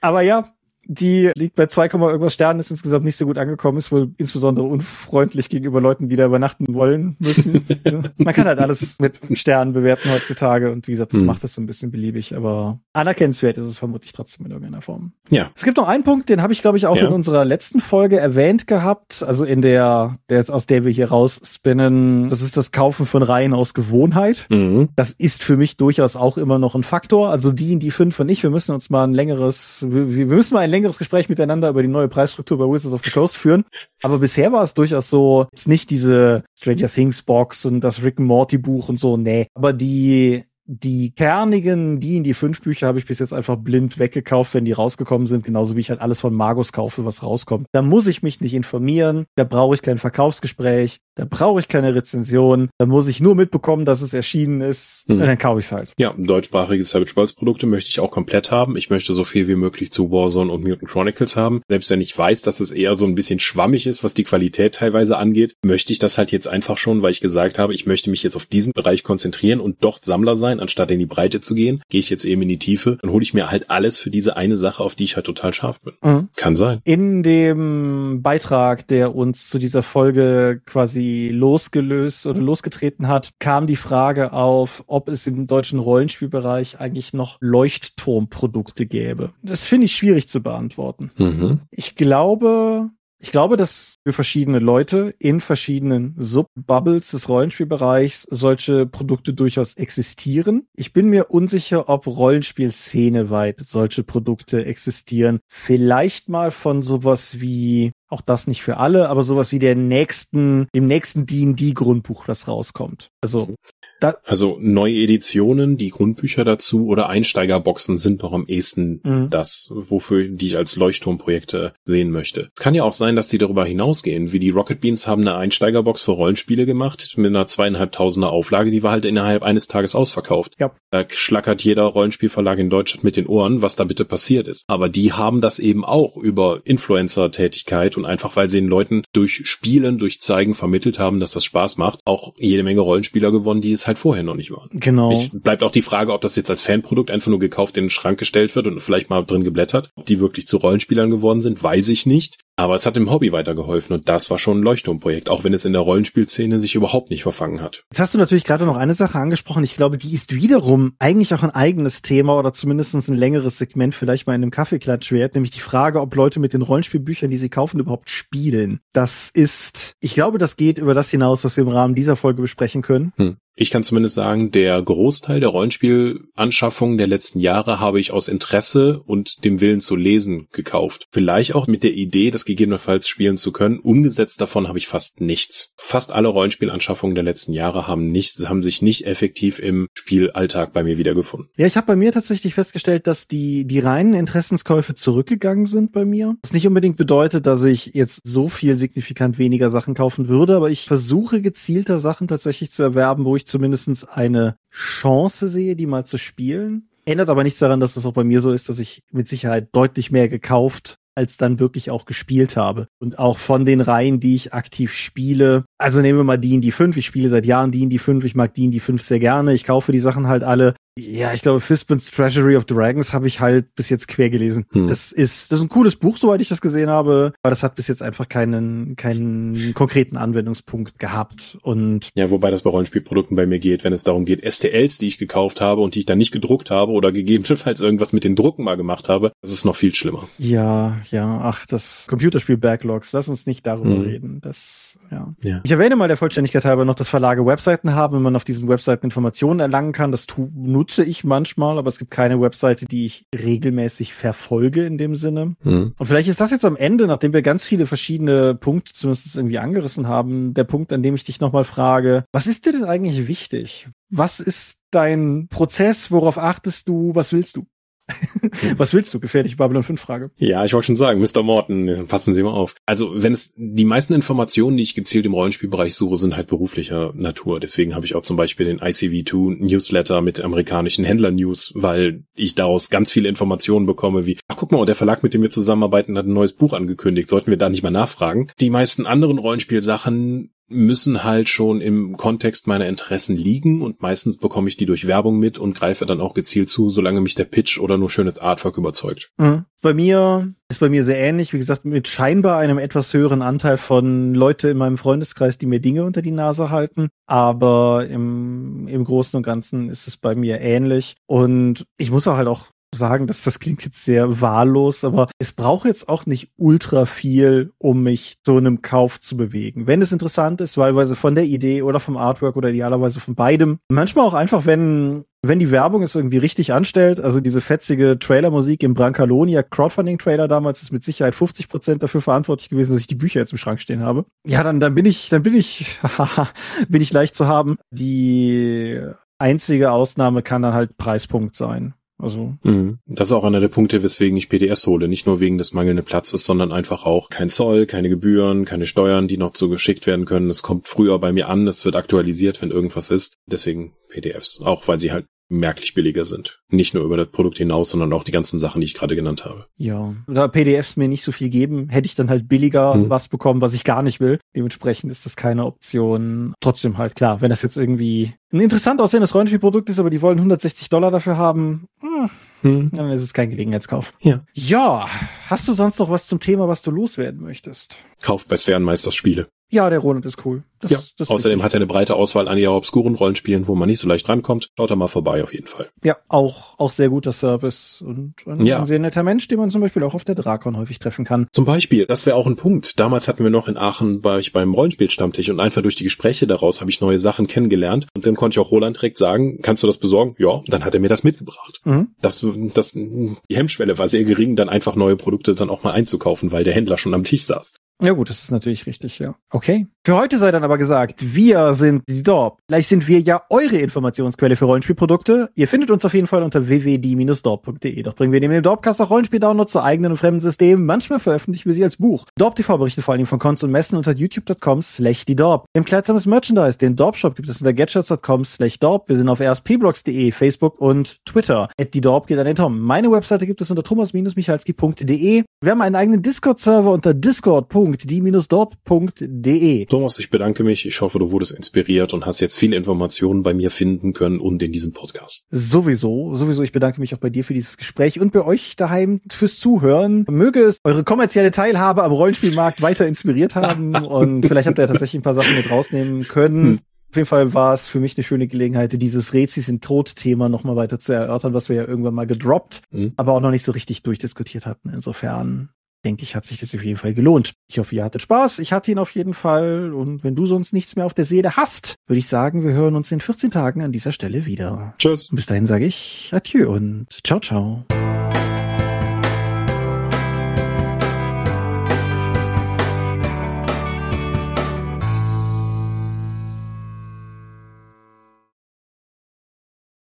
Aber ja, die liegt bei 2, irgendwas Sternen, ist insgesamt nicht so gut angekommen, ist wohl insbesondere unfreundlich gegenüber Leuten, die da übernachten wollen müssen. Man kann halt alles mit Sternen bewerten heutzutage und wie gesagt, das hm. macht es so ein bisschen beliebig, aber anerkennenswert ist es vermutlich trotzdem in irgendeiner Form. Ja. Es gibt noch einen Punkt, den habe ich glaube ich auch ja. in unserer letzten Folge erwähnt gehabt, also in der, der aus der wir hier rausspinnen, das ist das Kaufen von Reihen aus Gewohnheit. Mhm. Das ist für mich durchaus auch immer noch ein Faktor. Also die in die fünf und ich, wir müssen uns mal ein längeres, wir, wir müssen mal ein längeres Gespräch miteinander über die neue Preisstruktur bei Wizards of the Coast führen. Aber bisher war es durchaus so, jetzt nicht diese Stranger Things Box und das Rick Morty Buch und so, nee. Aber die die kernigen, die in die fünf Bücher habe ich bis jetzt einfach blind weggekauft, wenn die rausgekommen sind, genauso wie ich halt alles von Magus kaufe, was rauskommt. Da muss ich mich nicht informieren, da brauche ich kein Verkaufsgespräch, da brauche ich keine Rezension, da muss ich nur mitbekommen, dass es erschienen ist hm. und dann kaufe ich es halt. Ja, deutschsprachige Savage Worlds Produkte möchte ich auch komplett haben. Ich möchte so viel wie möglich zu Warzone und Mutant Chronicles haben. Selbst wenn ich weiß, dass es eher so ein bisschen schwammig ist, was die Qualität teilweise angeht, möchte ich das halt jetzt einfach schon, weil ich gesagt habe, ich möchte mich jetzt auf diesen Bereich konzentrieren und dort Sammler sein sein, anstatt in die Breite zu gehen, gehe ich jetzt eben in die Tiefe, dann hole ich mir halt alles für diese eine Sache, auf die ich halt total scharf bin. Mhm. Kann sein. In dem Beitrag, der uns zu dieser Folge quasi losgelöst oder losgetreten hat, kam die Frage auf, ob es im deutschen Rollenspielbereich eigentlich noch Leuchtturmprodukte gäbe. Das finde ich schwierig zu beantworten. Mhm. Ich glaube, ich glaube, dass für verschiedene Leute in verschiedenen Subbubbles des Rollenspielbereichs solche Produkte durchaus existieren. Ich bin mir unsicher, ob Rollenspielszene weit solche Produkte existieren. Vielleicht mal von sowas wie auch das nicht für alle, aber sowas wie der nächsten, dem nächsten D&D Grundbuch, das rauskommt. Also da also neue Editionen, die Grundbücher dazu oder Einsteigerboxen sind noch am ehesten mhm. das, wofür die ich als Leuchtturmprojekte sehen möchte. Es kann ja auch sein, dass die darüber hinausgehen, wie die Rocket Beans haben eine Einsteigerbox für Rollenspiele gemacht mit einer zweieinhalbtausender Auflage, die war halt innerhalb eines Tages ausverkauft. Ja. Da schlackert jeder Rollenspielverlag in Deutschland mit den Ohren, was da bitte passiert ist. Aber die haben das eben auch über Influencer-Tätigkeit und einfach, weil sie den Leuten durch Spielen, durch Zeigen vermittelt haben, dass das Spaß macht, auch jede Menge Rollenspieler gewonnen, die es halt vorher noch nicht waren. Genau. Ich, bleibt auch die Frage, ob das jetzt als Fanprodukt einfach nur gekauft in den Schrank gestellt wird und vielleicht mal drin geblättert. Ob die wirklich zu Rollenspielern geworden sind, weiß ich nicht. Aber es hat dem Hobby weitergeholfen und das war schon ein Leuchtturmprojekt, auch wenn es in der Rollenspielszene sich überhaupt nicht verfangen hat. Jetzt hast du natürlich gerade noch eine Sache angesprochen. Ich glaube, die ist wiederum eigentlich auch ein eigenes Thema oder zumindest ein längeres Segment vielleicht mal in einem Kaffeeklatsch wert, nämlich die Frage, ob Leute mit den Rollenspielbüchern, die sie kaufen, überhaupt spielen. Das ist, ich glaube, das geht über das hinaus, was wir im Rahmen dieser Folge besprechen können. Hm. Ich kann zumindest sagen, der Großteil der Rollenspielanschaffungen der letzten Jahre habe ich aus Interesse und dem Willen zu lesen gekauft. Vielleicht auch mit der Idee, das gegebenenfalls spielen zu können. Umgesetzt davon habe ich fast nichts. Fast alle Rollenspielanschaffungen der letzten Jahre haben nicht, haben sich nicht effektiv im Spielalltag bei mir wiedergefunden. Ja, ich habe bei mir tatsächlich festgestellt, dass die, die reinen Interessenskäufe zurückgegangen sind bei mir. Was nicht unbedingt bedeutet, dass ich jetzt so viel signifikant weniger Sachen kaufen würde, aber ich versuche gezielter Sachen tatsächlich zu erwerben, wo ich zumindest eine Chance sehe, die mal zu spielen. Ändert aber nichts daran, dass das auch bei mir so ist, dass ich mit Sicherheit deutlich mehr gekauft als dann wirklich auch gespielt habe. Und auch von den Reihen, die ich aktiv spiele, also nehmen wir mal D&D 5, ich spiele seit Jahren D&D 5, ich mag D&D 5 sehr gerne, ich kaufe die Sachen halt alle, ja, ich glaube, Fistbins Treasury of Dragons habe ich halt bis jetzt quer gelesen. Hm. Das ist, das ist ein cooles Buch, soweit ich das gesehen habe, aber das hat bis jetzt einfach keinen, keinen konkreten Anwendungspunkt gehabt. Und ja, wobei das bei Rollenspielprodukten bei mir geht, wenn es darum geht, STLs, die ich gekauft habe und die ich dann nicht gedruckt habe oder gegebenenfalls irgendwas mit den Drucken mal gemacht habe, das ist noch viel schlimmer. Ja, ja, ach, das Computerspiel Backlogs, lass uns nicht darüber hm. reden. Das, ja. ja. Ich erwähne mal der Vollständigkeit halber noch, dass Verlage Webseiten haben, wenn man auf diesen Webseiten Informationen erlangen kann. Das tu nutze ich manchmal, aber es gibt keine Webseite, die ich regelmäßig verfolge in dem Sinne. Hm. Und vielleicht ist das jetzt am Ende, nachdem wir ganz viele verschiedene Punkte zumindest irgendwie angerissen haben, der Punkt, an dem ich dich nochmal frage, was ist dir denn eigentlich wichtig? Was ist dein Prozess? Worauf achtest du? Was willst du? Was willst du? Gefährliche Babylon 5 Frage. Ja, ich wollte schon sagen, Mr. Morton, passen Sie mal auf. Also, wenn es, die meisten Informationen, die ich gezielt im Rollenspielbereich suche, sind halt beruflicher Natur. Deswegen habe ich auch zum Beispiel den ICV2 Newsletter mit amerikanischen Händler-News, weil ich daraus ganz viele Informationen bekomme, wie, ach guck mal, der Verlag, mit dem wir zusammenarbeiten, hat ein neues Buch angekündigt. Sollten wir da nicht mal nachfragen? Die meisten anderen Rollenspielsachen müssen halt schon im Kontext meiner Interessen liegen und meistens bekomme ich die durch Werbung mit und greife dann auch gezielt zu, solange mich der Pitch oder nur schönes Artwork überzeugt. Mhm. Bei mir ist bei mir sehr ähnlich, wie gesagt, mit scheinbar einem etwas höheren Anteil von Leute in meinem Freundeskreis, die mir Dinge unter die Nase halten, aber im, im Großen und Ganzen ist es bei mir ähnlich und ich muss auch halt auch sagen, dass das klingt jetzt sehr wahllos, aber es braucht jetzt auch nicht ultra viel, um mich zu einem Kauf zu bewegen. Wenn es interessant ist, wahlweise von der Idee oder vom Artwork oder idealerweise von beidem. Manchmal auch einfach, wenn wenn die Werbung es irgendwie richtig anstellt, also diese fetzige Trailermusik im Brancalonia Crowdfunding-Trailer damals ist mit Sicherheit 50 Prozent dafür verantwortlich gewesen, dass ich die Bücher jetzt im Schrank stehen habe. Ja, dann, dann bin ich, dann bin ich, bin ich leicht zu haben. Die einzige Ausnahme kann dann halt Preispunkt sein. Also. Mhm. Das ist auch einer der Punkte, weswegen ich PDFs hole. Nicht nur wegen des mangelnden Platzes, sondern einfach auch kein Zoll, keine Gebühren, keine Steuern, die noch so geschickt werden können. Es kommt früher bei mir an, es wird aktualisiert, wenn irgendwas ist. Deswegen PDFs. Auch weil sie halt merklich billiger sind. Nicht nur über das Produkt hinaus, sondern auch die ganzen Sachen, die ich gerade genannt habe. Ja, da PDFs mir nicht so viel geben, hätte ich dann halt billiger hm. was bekommen, was ich gar nicht will. Dementsprechend ist das keine Option. Trotzdem halt klar, wenn das jetzt irgendwie ein interessant aussehendes Rollenspielprodukt ist, aber die wollen 160 Dollar dafür haben, hm, hm. dann ist es kein Gelegenheitskauf. Ja. Ja, hast du sonst noch was zum Thema, was du loswerden möchtest? Kauf bei Sphärenmeisters Spiele. Ja, der Roland ist cool. Das, ja. Das Außerdem hat er eine breite Auswahl an eher obskuren Rollenspielen, wo man nicht so leicht rankommt. Schaut da mal vorbei auf jeden Fall. Ja, auch, auch sehr guter Service und ein, ja. ein sehr netter Mensch, den man zum Beispiel auch auf der Drakon häufig treffen kann. Zum Beispiel, das wäre auch ein Punkt. Damals hatten wir noch in Aachen, war ich beim Rollenspielstammtisch und einfach durch die Gespräche daraus habe ich neue Sachen kennengelernt und dann konnte ich auch Roland direkt sagen, kannst du das besorgen? Ja, dann hat er mir das mitgebracht. Mhm. Das, das, die Hemmschwelle war sehr gering, dann einfach neue Produkte dann auch mal einzukaufen, weil der Händler schon am Tisch saß. Ja gut, das ist natürlich richtig, ja. Okay. Für heute sei dann aber gesagt, wir sind die Dorp. Vielleicht sind wir ja eure Informationsquelle für Rollenspielprodukte. Ihr findet uns auf jeden Fall unter www.dorp.de. Doch bringen wir neben dem Dorpcast auch Rollenspiel-Downloads zu eigenen und fremden Systemen. Manchmal veröffentlichen wir sie als Buch. Dorp TV berichtet vor allem von Cons und Messen unter youtube.com slash die Dorp. Im kleidsames Merchandise, den Dorp Shop, gibt es unter gadgets.com slash Dorp. Wir sind auf rspblogs.de, Facebook und Twitter. At die Dorp geht an den Tom. Meine Webseite gibt es unter thomas-michalski.de. Wir haben einen eigenen Discord-Server unter discord.die-dorp.de. Thomas, ich bedanke mich. Ich hoffe, du wurdest inspiriert und hast jetzt viele Informationen bei mir finden können und in diesem Podcast. Sowieso, sowieso. Ich bedanke mich auch bei dir für dieses Gespräch und bei euch daheim fürs Zuhören. Möge es eure kommerzielle Teilhabe am Rollenspielmarkt weiter inspiriert haben und vielleicht habt ihr ja tatsächlich ein paar Sachen mit rausnehmen können. Hm. Auf jeden Fall war es für mich eine schöne Gelegenheit, dieses Rätsel in Tod-Thema nochmal weiter zu erörtern, was wir ja irgendwann mal gedroppt, mhm. aber auch noch nicht so richtig durchdiskutiert hatten. Insofern denke ich, hat sich das auf jeden Fall gelohnt. Ich hoffe, ihr hattet Spaß. Ich hatte ihn auf jeden Fall. Und wenn du sonst nichts mehr auf der Seele hast, würde ich sagen, wir hören uns in 14 Tagen an dieser Stelle wieder. Tschüss. Und bis dahin sage ich Adieu und ciao, ciao.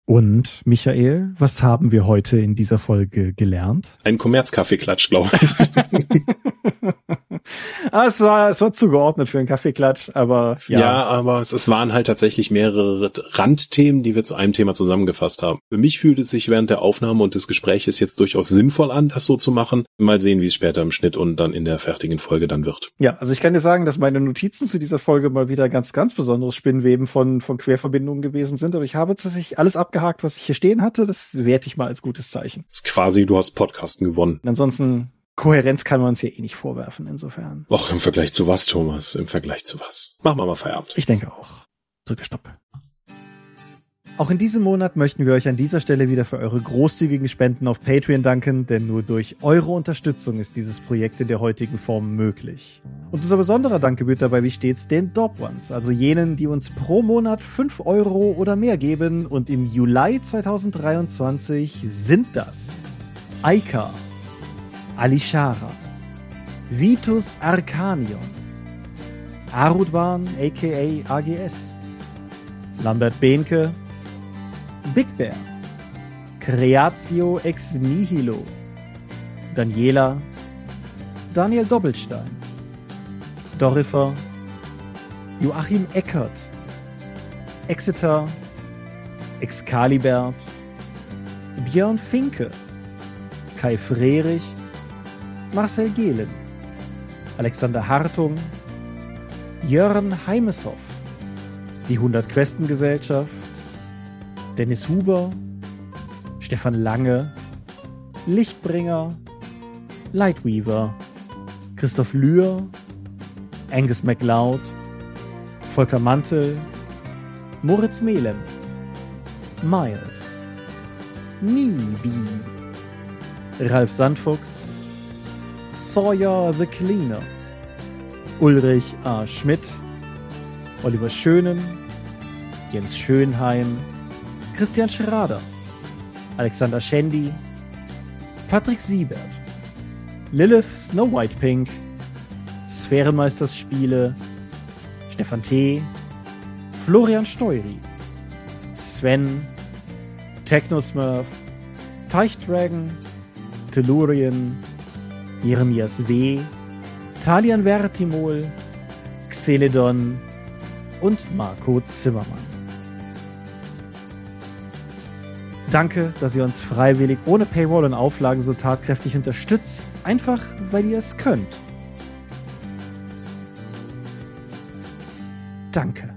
Und Michael, was haben wir heute in dieser Folge gelernt? Ein Kommerzkaffeeklatsch, glaube ich. ah, es, war, es war zugeordnet für einen Kaffeeklatsch, aber ja. Ja, aber es, es waren halt tatsächlich mehrere Randthemen, die wir zu einem Thema zusammengefasst haben. Für mich fühlt es sich während der Aufnahme und des Gespräches jetzt durchaus sinnvoll an, das so zu machen. Mal sehen, wie es später im Schnitt und dann in der fertigen Folge dann wird. Ja, also ich kann dir sagen, dass meine Notizen zu dieser Folge mal wieder ganz, ganz besonderes Spinnweben von, von Querverbindungen gewesen sind, aber ich habe tatsächlich alles abgehakt, was ich hier stehen hatte. Das werte ich mal als gutes Zeichen. Das ist quasi, du hast Podcasten gewonnen. Ansonsten Kohärenz kann man uns ja eh nicht vorwerfen, insofern. Och, im Vergleich zu was, Thomas? Im Vergleich zu was? Machen wir mal Feierabend. Ich denke auch. Drücke Stopp. Auch in diesem Monat möchten wir euch an dieser Stelle wieder für eure großzügigen Spenden auf Patreon danken, denn nur durch eure Unterstützung ist dieses Projekt in der heutigen Form möglich. Und unser besonderer Dank gebührt dabei wie stets den Dorp Ones, also jenen, die uns pro Monat 5 Euro oder mehr geben und im Juli 2023 sind das Aika, Alishara, Vitus Arcanion, Arudwan aka AGS, Lambert Behnke, Big Bear, Creatio ex nihilo, Daniela, Daniel Doppelstein, Dorifer, Joachim Eckert, Exeter, Excalibert, Björn Finke, Kai Frerich, Marcel Gehlen, Alexander Hartung, Jörn Heimeshoff, die 100 Questen Gesellschaft, Dennis Huber, Stefan Lange, Lichtbringer, Lightweaver, Christoph Lühr, Angus MacLeod, Volker Mantel, Moritz Melem, Miles, Nibi, Ralf Sandfuchs, Sawyer the Cleaner, Ulrich A. Schmidt, Oliver Schönen, Jens Schönheim, Christian Schrader, Alexander Schendi, Patrick Siebert, Lilith Snow White Pink, Sphärenmeisterspiele, Stefan T., Florian Steury, Sven, Technosmurf, Teichdragon, Tellurien, Jeremias W., Talian Vertimol, Xeledon und Marco Zimmermann. Danke, dass ihr uns freiwillig ohne Paywall und Auflagen so tatkräftig unterstützt, einfach weil ihr es könnt. Danke.